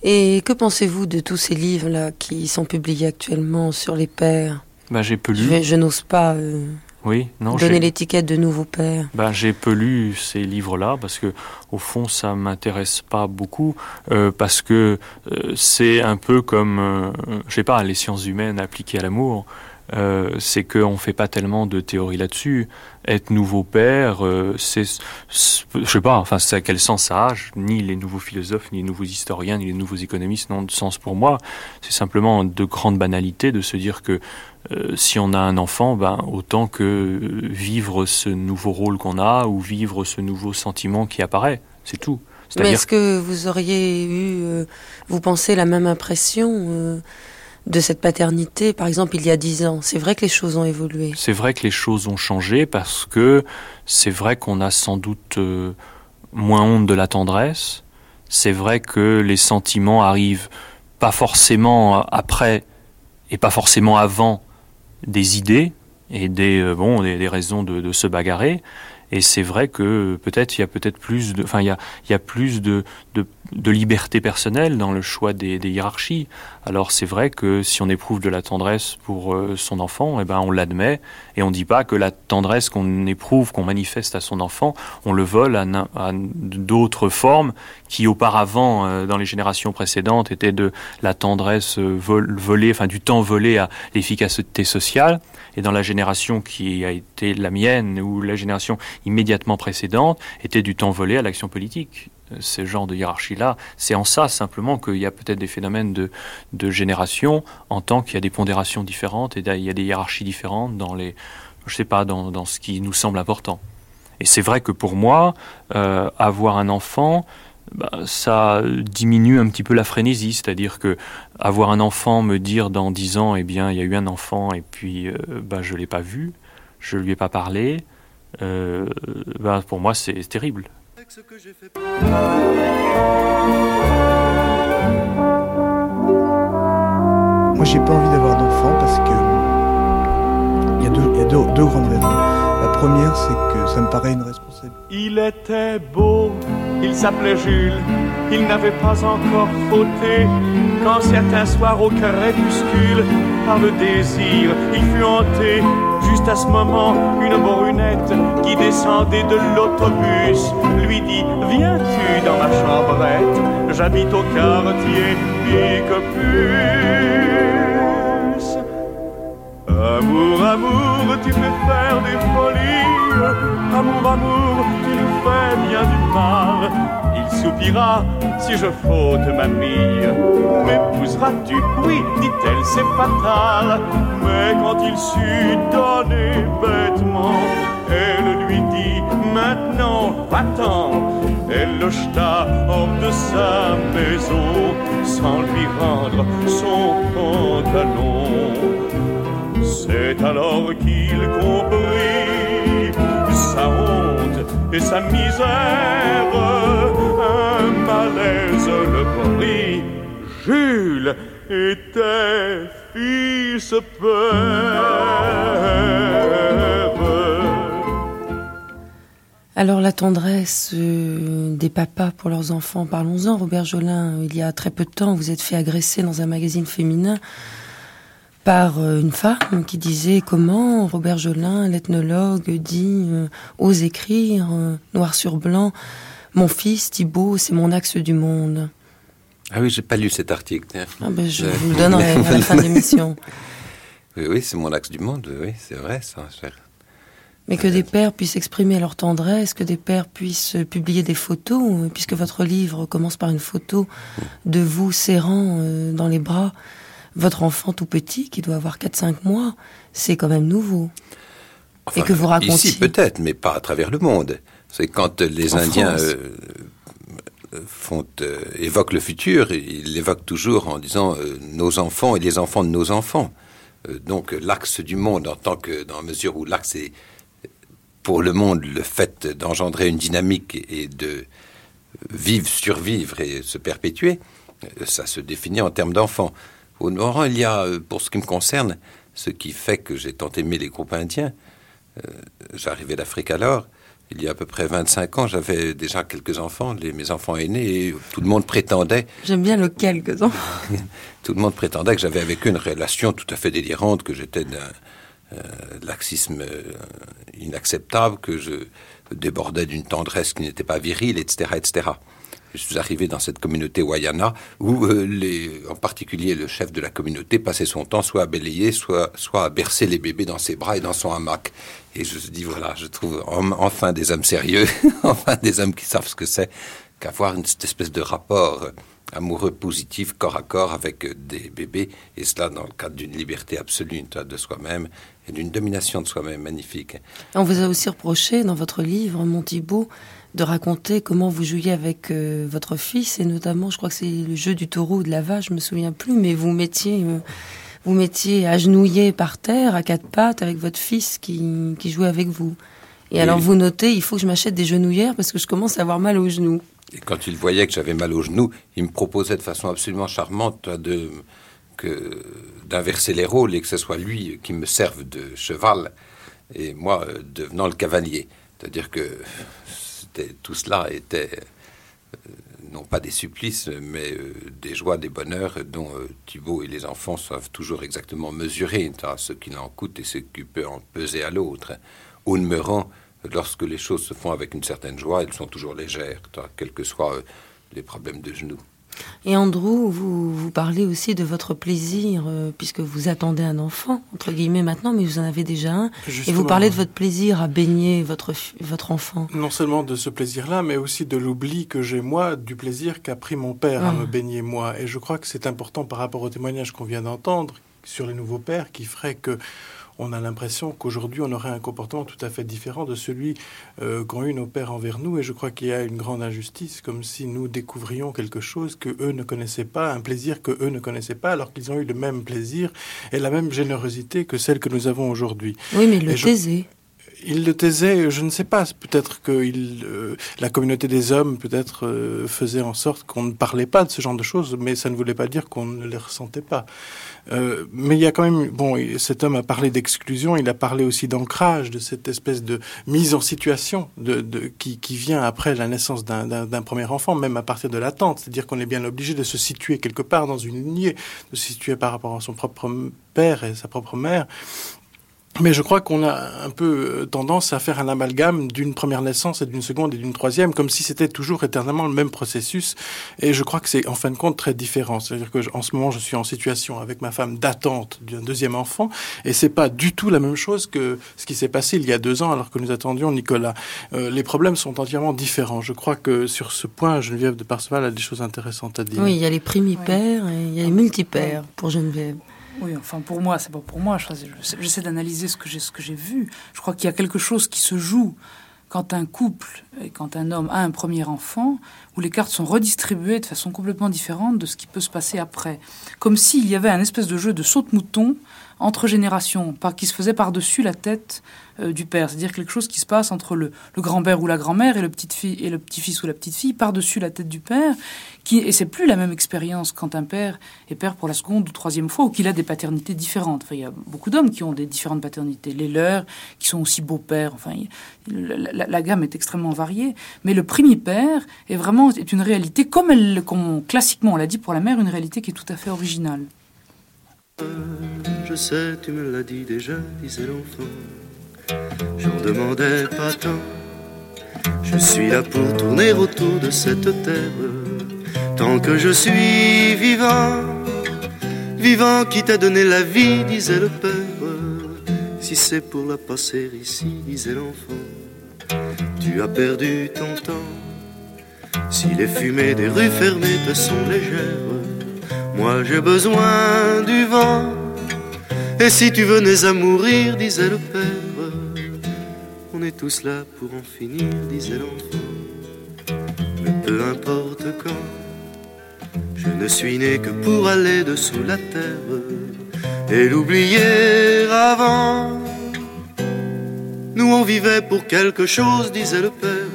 Et que pensez-vous de tous ces livres-là qui sont publiés actuellement sur les pères ben, J'ai peu lu. Je, je n'ose pas euh, oui, non, donner l'étiquette de nouveau père. Ben, j'ai peu lu ces livres-là parce que au fond ça m'intéresse pas beaucoup euh, parce que euh, c'est un peu comme euh, je sais pas les sciences humaines appliquées à l'amour. C'est qu'on fait pas tellement de théorie là-dessus. Être nouveau père, euh, c'est, je sais pas, enfin, c'est à quel sens ça a Ni les nouveaux philosophes, ni les nouveaux historiens, ni les nouveaux économistes n'ont de sens pour moi. C'est simplement de grande banalité de se dire que euh, si on a un enfant, ben, autant que vivre ce nouveau rôle qu'on a ou vivre ce nouveau sentiment qui apparaît. C'est tout. Mais est-ce que vous auriez eu, euh, vous pensez la même impression euh, de cette paternité, par exemple, il y a dix ans C'est vrai que les choses ont évolué. C'est vrai que les choses ont changé parce que c'est vrai qu'on a sans doute euh, moins honte de la tendresse. C'est vrai que les sentiments arrivent pas forcément après et pas forcément avant des idées et des, euh, bon, des, des raisons de, se bagarrer. Et c'est vrai que peut-être il y a peut-être plus de, enfin il y a, y a plus de, de liberté personnelle dans le choix des, hiérarchies. Alors c'est vrai que si on éprouve de la tendresse pour euh, son enfant, eh ben on l'admet et on dit pas que la tendresse qu'on éprouve, qu'on manifeste à son enfant, on le vole à, d'autres formes qui auparavant euh, dans les générations précédentes étaient de la tendresse euh, vol, volée, enfin du temps volé à l'efficacité sociale. Et dans la génération qui a été la mienne ou la génération immédiatement précédente était du temps volé à l'action politique. Ce genre de hiérarchie-là, c'est en ça simplement qu'il y a peut-être des phénomènes de, de génération, en tant qu'il y a des pondérations différentes et il y a des hiérarchies différentes dans les, je sais pas, dans, dans ce qui nous semble important. Et c'est vrai que pour moi, euh, avoir un enfant, bah, ça diminue un petit peu la frénésie, c'est-à-dire que avoir un enfant me dire dans dix ans, eh bien, il y a eu un enfant et puis euh, bah, je l'ai pas vu, je lui ai pas parlé, euh, bah, pour moi c'est terrible. Moi j'ai pas envie d'avoir d'enfant parce que il y a, deux, y a deux grandes raisons. Première c'est que ça me paraît une responsabilité. Il était beau, il s'appelait Jules, il n'avait pas encore fauté quand certains soirs au crépuscule, par le désir, il fut hanté. Juste à ce moment, une brunette qui descendait de l'autobus lui dit Viens-tu dans ma chambrette? J'habite au quartier Pique-Puce. Amour, amour, tu fais faire des folies. Amour, amour, tu nous fais bien du mal. Il soupira si je faute ma mie. M'épouseras-tu Oui, dit-elle, c'est fatal. Mais quand il sut donner bêtement, elle lui dit Maintenant, va-t'en. Elle le jeta hors de sa maison sans lui rendre son pantalon. C'est alors qu'il comprit sa honte et sa misère. Un malaise le prit. Jules était fils père. Alors la tendresse euh, des papas pour leurs enfants, parlons-en. Robert Jolin, il y a très peu de temps, vous êtes fait agresser dans un magazine féminin par euh, une femme qui disait comment Robert Jolin, l'ethnologue, dit euh, ose écrire euh, noir sur blanc mon fils Thibault, c'est mon axe du monde. Ah oui, j'ai pas lu cet article. Ah ben, je vous le donnerai à la fin de l'émission. Oui, oui, c'est mon axe du monde, oui, c'est vrai ça. Mais que des pères puissent exprimer leur tendresse, que des pères puissent publier des photos, puisque votre livre commence par une photo de vous serrant dans les bras votre enfant tout petit, qui doit avoir 4-5 mois, c'est quand même nouveau. Enfin, et que vous racontiez. Ici peut-être, mais pas à travers le monde. C'est quand les En Indiens euh, font, euh, évoquent le futur, ils l'évoquent toujours en disant euh, nos enfants et les enfants de nos enfants. Euh, donc l'axe du monde, en tant que dans la mesure où l'axe est pour le monde le fait d'engendrer une dynamique et de vivre, survivre et se perpétuer, euh, ça se définit en termes d'enfants. Au Nord, il y a, euh, pour ce qui me concerne, ce qui fait que j'ai tant aimé les groupes indiens. Euh, J'arrivais d'Afrique alors. Il y a à peu près 25 ans, j'avais déjà quelques enfants, les, mes enfants aînés, et tout le monde prétendait, J'aime bien le quelques ans. tout le monde prétendait que j'avais avec eux une relation tout à fait délirante, que j'étais d'un euh, laxisme euh, inacceptable, que je débordais d'une tendresse qui n'était pas virile, etc., etc. Je suis arrivé dans cette communauté Wayana où, euh, en particulier, le chef de la communauté passait son temps soit à bélayer, soit, à bercer les bébés dans ses bras et dans son hamac. Et je me dis, voilà, je trouve en- enfin des hommes sérieux, enfin des hommes qui savent ce que c'est qu'avoir une cette espèce de rapport euh, amoureux positif, corps à corps avec euh, des bébés, et cela dans le cadre d'une liberté absolue de soi-même et d'une domination de soi-même magnifique. On vous a aussi reproché dans votre livre, Mon Thibault, de raconter comment vous jouiez avec euh, votre fils, et notamment, je crois que c'est le jeu du taureau ou de la vache, je me souviens plus, mais vous mettiez, euh, vous mettiez agenouillé par terre, à quatre pattes, avec votre fils qui, qui jouait avec vous. Et Oui. alors vous notez, il faut que je m'achète des genouillères parce que je commence à avoir mal aux genoux. Et quand il voyait que j'avais mal aux genoux, il me proposait de façon absolument charmante de, que, d'inverser les rôles et que ce soit lui qui me serve de cheval et moi euh, devenant le cavalier. C'est-à-dire que tout cela était euh, non pas des supplices, mais euh, des joies, des bonheurs dont euh, Thibault et les enfants savent toujours exactement mesurer ce qu'il en coûte et ce qui peut en peser à l'autre. Au demeurant, lorsque les choses se font avec une certaine joie, elles sont toujours légères, quels que soient les problèmes de genoux. Et Andrew, vous, vous parlez aussi de votre plaisir, euh, puisque vous attendez un enfant, entre guillemets maintenant, mais vous en avez déjà un. et vous parlez de votre plaisir à baigner votre, votre enfant. Non seulement de ce plaisir-là, mais aussi de l'oubli que j'ai moi du plaisir qu'a pris mon père à me baigner moi. Et je crois que c'est important par rapport au témoignage qu'on vient d'entendre sur les nouveaux pères, qui ferait que on a l'impression qu'aujourd'hui, on aurait un comportement tout à fait différent de celui euh, qu'ont eu nos pères envers nous. Et je crois qu'il y a une grande injustice, comme si nous découvrions quelque chose que eux ne connaissaient pas, un plaisir que eux ne connaissaient pas, alors qu'ils ont eu le même plaisir et la même générosité que celle que nous avons aujourd'hui. Oui, mais le taiser il le taisait, je ne sais pas, peut-être que euh, la communauté des hommes peut-être euh, faisait en sorte qu'on ne parlait pas de ce genre de choses, mais ça ne voulait pas dire qu'on ne les ressentait pas. Euh, mais il y a quand même, bon, cet homme a parlé d'exclusion, il a parlé aussi d'ancrage, de cette espèce de mise en situation qui, vient après la naissance d'un premier enfant, même à partir de l'attente, c'est-à-dire qu'on est bien obligé de se situer quelque part dans une lignée, de se situer par rapport à son propre père et sa propre mère, mais je crois qu'on a un peu euh, tendance à faire un amalgame d'une première naissance et d'une seconde et d'une troisième, comme si c'était toujours éternellement le même processus. Et je crois que c'est en fin de compte très différent. C'est-à-dire que en ce moment, je suis en situation avec ma femme d'attente d'un deuxième enfant, et c'est pas du tout la même chose que ce qui s'est passé il y a deux ans, alors que nous attendions Nicolas. Euh, les problèmes sont entièrement différents. Je crois que sur ce point, Geneviève de Parseval a des choses intéressantes à dire. Oui, il y a les primipères et il y a les multipères pour Geneviève. Oui, enfin pour moi, c'est pas pour moi. J'essaie d'analyser ce que j'ai vu. Je crois qu'il y a quelque chose qui se joue quand un couple et quand un homme a un premier enfant, où les cartes sont redistribuées de façon complètement différente de ce qui peut se passer après. Comme s'il y avait un espèce de jeu de saute-mouton entre générations, par, qui se faisait par-dessus la tête euh, du père. C'est-à-dire quelque chose qui se passe entre le, grand-père ou la grand-mère et le petit-fils et le petit-fils ou la petite-fille par-dessus la tête du père. Qui, et c'est plus la même expérience quand un père est père pour la seconde ou troisième fois ou qu'il a des paternités différentes. Enfin, il y a beaucoup d'hommes qui ont des différentes paternités. Les leurs, qui sont aussi beaux-pères. Enfin, la, gamme est extrêmement variée. Mais le père est vraiment est une réalité, comme, comme classiquement on l'a dit pour la mère, une réalité qui est tout à fait originale. Je sais, tu me l'as dit déjà, disait l'enfant. J'en demandais pas tant. Je suis là pour tourner autour de cette terre. Tant que je suis vivant, vivant qui t'a donné la vie, disait le père. Si c'est pour la passer ici, disait l'enfant, tu as perdu ton temps. Si les fumées des rues fermées te sont légères, moi j'ai besoin du vent. Et si tu venais à mourir, disait le père, on est tous là pour en finir, disait l'enfant. Mais peu importe quand, je ne suis né que pour aller dessous la terre et l'oublier avant. Nous on vivait pour quelque chose, disait le père.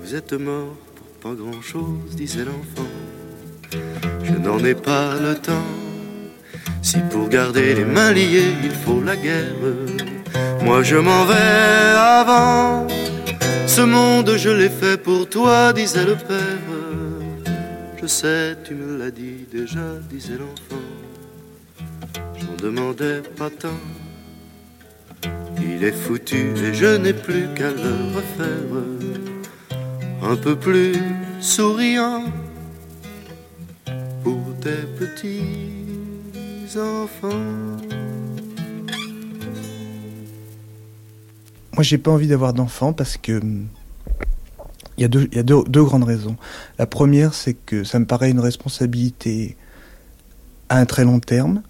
Vous êtes mort pour pas grand chose, disait l'enfant je n'en ai pas le temps. Si pour garder les mains liées, il faut la guerre, moi je m'en vais avant. Ce monde, je l'ai fait pour toi, disait le père. Je sais, tu me l'as dit déjà, disait l'enfant. J'en demandais pas tant. Il est foutu et je n'ai plus qu'à le refaire. Un peu plus souriant pour tes petits enfants. Moi, j'ai pas envie d'avoir d'enfants parce que il y a, deux, il y a deux, grandes raisons. La première, c'est que ça me paraît une responsabilité à un très long terme,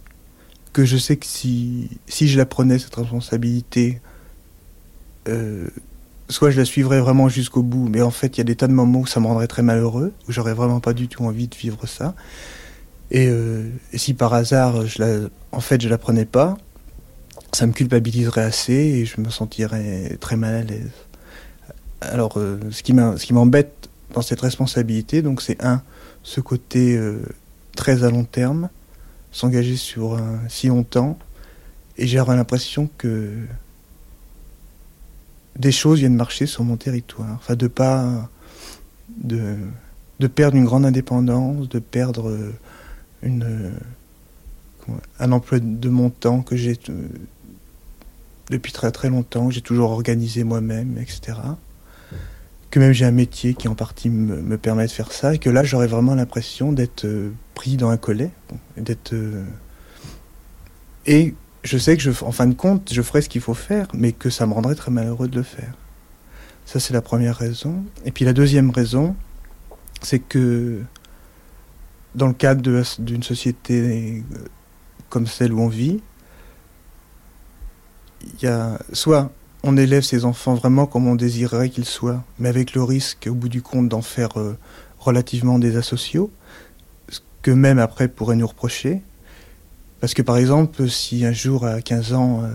que je sais que si, si je la prenais, cette responsabilité, euh, soit je la suivrais vraiment jusqu'au bout, mais en fait, il y a des tas de moments où ça me rendrait très malheureux, où j'aurais vraiment pas du tout envie de vivre ça. Et, euh, si par hasard, je la, en fait, je la prenais pas, ça me culpabiliserait assez et je me sentirais très mal à l'aise. Alors, euh, ce qui m'embête dans cette responsabilité, donc, c'est un, ce côté euh, très à long terme, s'engager sur si longtemps, et j'ai l'impression que des choses viennent marcher sur mon territoire. Enfin, de pas de, de perdre une grande indépendance, de perdre euh, une, un emploi de mon temps que j'ai depuis très très longtemps, j'ai toujours organisé moi-même, etc. Que même j'ai un métier qui en partie me, me, permet de faire ça, et que là j'aurais vraiment l'impression d'être pris dans un collet, d'être et je sais que, je, en fin de compte, je ferai ce qu'il faut faire, mais que ça me rendrait très malheureux de le faire. Ça, c'est la première raison. Et puis la deuxième raison, c'est que dans le cadre d'une société euh, comme celle où on vit, y a soit on élève ses enfants vraiment comme on désirerait qu'ils soient, mais avec le risque, au bout du compte, d'en faire euh, relativement des asociaux, ce que même après pourrait nous reprocher, parce que par exemple, si un jour à 15 ans, euh,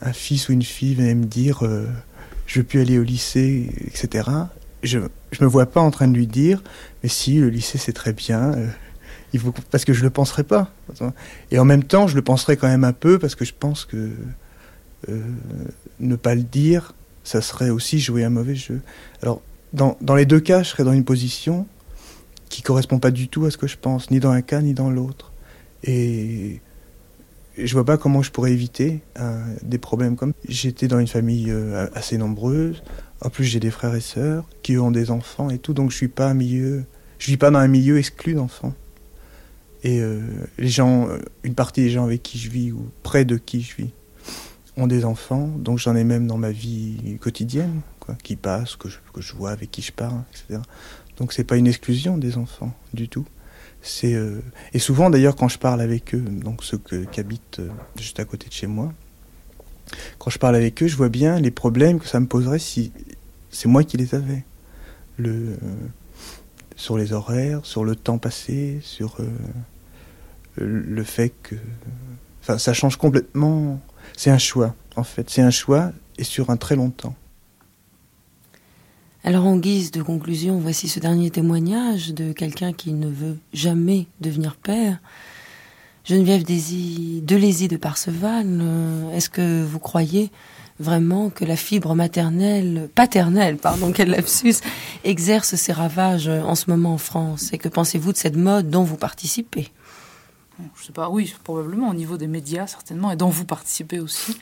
un fils ou une fille vient me dire euh, je veux plus aller au lycée, etc., je ne me vois pas en train de lui dire mais si, le lycée c'est très bien, il faut, parce que je ne le penserai pas. Et en même temps, je le penserai quand même un peu parce que je pense que ne pas le dire, ça serait aussi jouer un mauvais jeu. Alors, dans, dans les deux cas, je serais dans une position qui correspond pas du tout à ce que je pense, ni dans un cas ni dans l'autre. Et je vois pas comment je pourrais éviter euh, des problèmes comme j'étais dans une famille euh, assez nombreuse. En plus, j'ai des frères et sœurs qui ont des enfants et tout, donc je suis pas un milieu, je vis pas dans un milieu exclu d'enfants. Et euh, les gens, une partie des gens avec qui je vis ou près de qui je vis ont des enfants, donc j'en ai même dans ma vie quotidienne, quoi, qui passent, que je, que je vois, avec qui je parle, etc. Donc c'est pas une exclusion des enfants du tout. C'est euh, et souvent d'ailleurs quand je parle avec eux, donc ceux qui habitent euh, juste à côté de chez moi, quand je parle avec eux, je vois bien les problèmes que ça me poserait si c'est moi qui les avais. Euh, sur les horaires, sur le temps passé, sur le fait que. Ça change complètement. C'est un choix, en fait. C'est un choix et sur un très long temps. Alors en guise de conclusion, voici ce dernier témoignage de quelqu'un qui ne veut jamais devenir père. Geneviève Désy, de de Parseval, euh, est-ce que vous croyez vraiment que la fibre maternelle, paternelle, pardon, quel lapsus, exerce ses ravages en ce moment en France Et que pensez-vous de cette mode dont vous participez? Je sais pas, oui, probablement au niveau des médias, certainement, et dont vous participez aussi.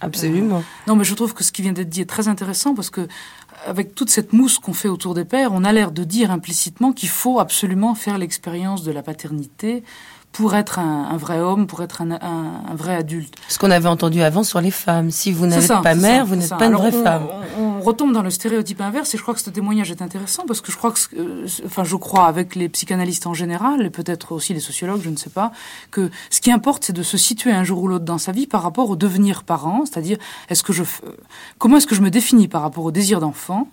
Absolument. Euh, non, mais je trouve que ce qui vient d'être dit est très intéressant parce que avec toute cette mousse qu'on fait autour des pères, on a l'air de dire implicitement qu'il faut absolument faire l'expérience de la paternité pour être un, vrai homme, pour être un, vrai adulte. Ce qu'on avait entendu avant sur les femmes. Si vous n'êtes pas mère, vous n'êtes pas une vraie femme. On, retombe dans le stéréotype inverse et je crois que ce témoignage est intéressant parce que je crois que, euh, enfin, je crois avec les psychanalystes en général et peut-être aussi les sociologues, je ne sais pas, que ce qui importe, c'est de se situer un jour ou l'autre dans sa vie par rapport au devenir parent, c'est-à-dire est-ce que je, comment est-ce que je me définis par rapport au désir d'enfant?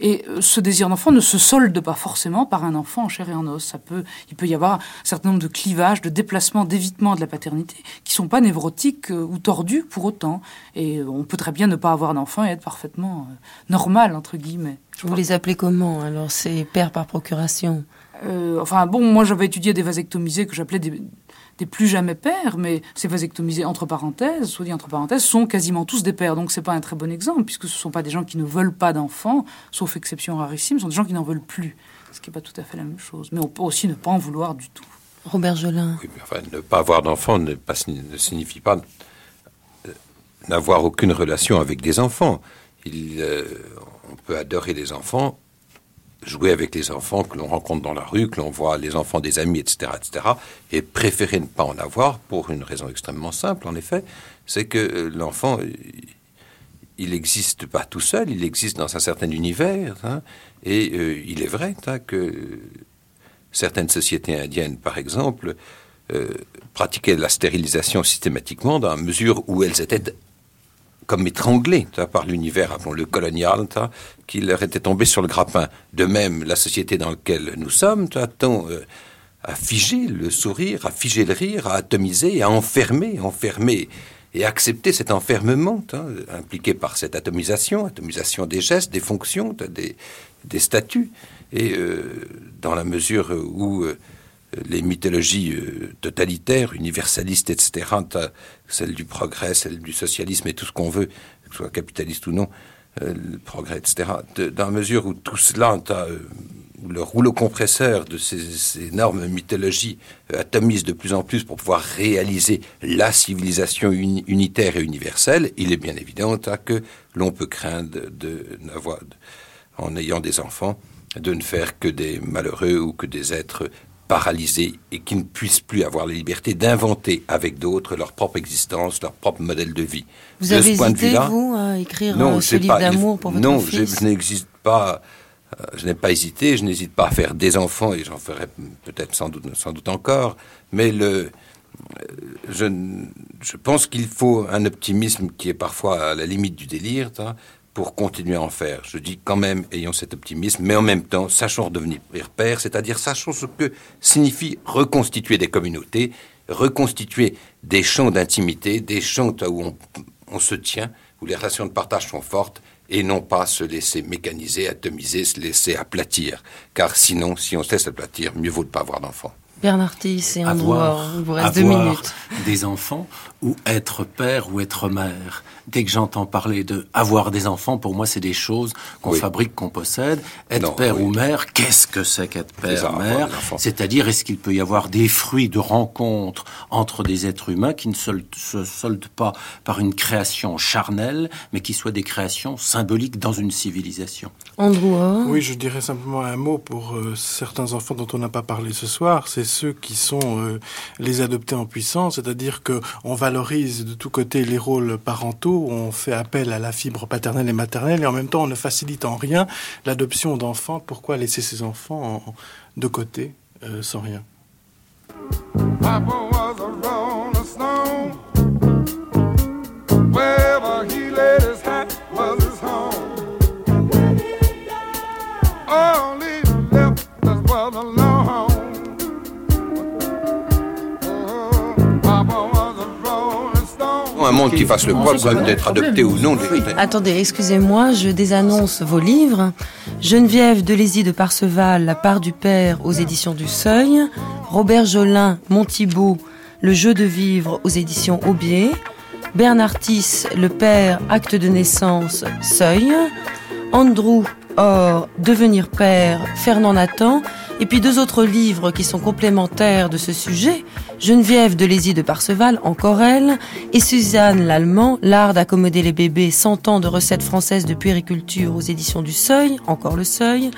Et euh, ce désir d'enfant ne se solde pas forcément par un enfant en chair et en os. Ça peut, il peut y avoir un certain nombre de clivages de déplacements, d'évitement de la paternité qui sont pas névrotiques euh, ou tordus pour autant. Et euh, on peut très bien ne pas avoir d'enfant et être parfaitement euh, normal, entre guillemets. Vous les appelez comment Alors, c'est père par procuration? Enfin, bon, moi j'avais étudié des vasectomisés que j'appelais des, des plus jamais pères, mais ces vasectomisés entre parenthèses, soit dit entre parenthèses, sont quasiment tous des pères. Donc c'est pas un très bon exemple, puisque ce sont pas des gens qui ne veulent pas d'enfants, sauf exception rarissime, ce sont des gens qui n'en veulent plus. Ce qui n'est pas tout à fait la même chose. Mais on peut aussi ne pas en vouloir du tout. Robert Jolin. Ne pas avoir d'enfants ne, signifie pas euh, n'avoir aucune relation avec des enfants. Euh, on peut adorer les enfants, jouer avec les enfants que l'on rencontre dans la rue, que l'on voit les enfants des amis, etc., etc., et préférer ne pas en avoir pour une raison extrêmement simple, en effet, c'est que euh, l'enfant, il n'existe pas tout seul, il existe dans un certain univers, hein, et il est vrai hein, que Certaines sociétés indiennes, par exemple, euh, pratiquaient la stérilisation systématiquement dans la mesure où elles étaient comme étranglées par l'univers, appelons-le colonial, qui leur était tombé sur le grappin. De même, la société dans laquelle nous sommes, tend euh, à figer le sourire, à figer le rire, à atomiser, à enfermer, enfermer et accepter cet enfermement impliqué par cette atomisation, atomisation des gestes, des fonctions, des, statuts. Et euh, dans la mesure où euh, les mythologies euh, totalitaires, universalistes, etc., celle du progrès, celle du socialisme et tout ce qu'on veut, que ce soit capitaliste ou non, le progrès, etc., dans la mesure où tout cela, le rouleau compresseur de ces, énormes mythologies atomise de plus en plus pour pouvoir réaliser la civilisation unitaire et universelle, il est bien évident que l'on peut craindre de, en ayant des enfants, de ne faire que des malheureux ou que des êtres paralysés et qui ne puissent plus avoir la liberté d'inventer avec d'autres leur propre existence, leur propre modèle de vie. Vous avez hésité, vous, à écrire non, euh, ce livre d'amour pour votre non, fils Non, je, n'existe pas... Euh, je n'ai pas hésité, je n'hésite pas à faire des enfants, et j'en ferai peut-être sans doute, sans doute encore, mais euh, je, pense qu'il faut un optimisme qui est parfois à la limite du délire, pour continuer à en faire. Je dis quand même, ayons cet optimisme, mais en même temps, sachons redevenir père, c'est-à-dire sachons ce que signifie reconstituer des communautés, reconstituer des champs d'intimité, des champs où on, se tient, où les relations de partage sont fortes, et non pas se laisser mécaniser, atomiser, se laisser aplatir. Car sinon, si on se laisse aplatir, mieux vaut ne pas avoir d'enfants. Bernard Tiss et Andrew il vous reste deux minutes. Des enfants ou être père ou être mère. Dès que j'entends parler de avoir des enfants, pour moi, c'est des choses qu'on fabrique, qu'on possède. Être père ou mère, qu'est-ce que c'est qu'être père, mère C'est-à-dire, est-ce qu'il peut y avoir des fruits de rencontres entre des êtres humains qui ne se, soldent pas par une création charnelle, mais qui soient des créations symboliques dans une civilisation? Andrew Oui, je dirais simplement un mot pour euh, certains enfants dont on n'a pas parlé ce soir. C'est ceux qui sont euh, les adoptés en puissance, c'est-à-dire que on valorise de tous côtés les rôles parentaux, on fait appel à la fibre paternelle et maternelle, et en même temps on ne facilite en rien l'adoption d'enfants. Pourquoi laisser ces enfants de côté euh, sans rien? Un monde qui fasse le poids d'être adopté ou non. Attendez, excusez-moi, je désannonce vos livres. Geneviève Delézy de Parseval, La part du père aux éditions du Seuil. Robert Jolin, Montibaud, Le jeu de vivre aux éditions Aubier. Bernard Tiss, Le père, acte de naissance, Seuil. Andrew Or, Devenir père, Fernand Nathan. Et puis deux autres livres qui sont complémentaires de ce sujet, Geneviève de Lézy de Parseval, encore elle, et Suzanne Lallemand, L'art d'accommoder les bébés, 100 ans de recettes françaises de puériculture aux éditions du Seuil, encore le Seuil,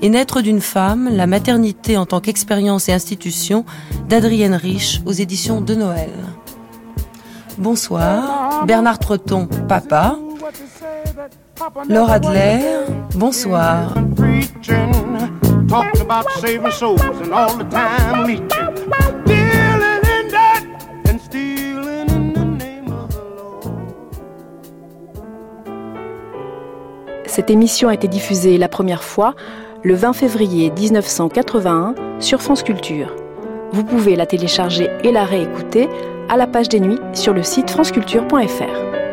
et Naître d'une femme, la maternité en tant qu'expérience et institution, d'Adrienne Rich aux éditions de Noël. Bonsoir, Bernard Treton, papa, Laure Adler, bonsoir. Cette émission a été diffusée la première fois le 20 février 1981 sur France Culture. Vous pouvez la télécharger et la réécouter à la page des nuits sur le site franceculture.fr.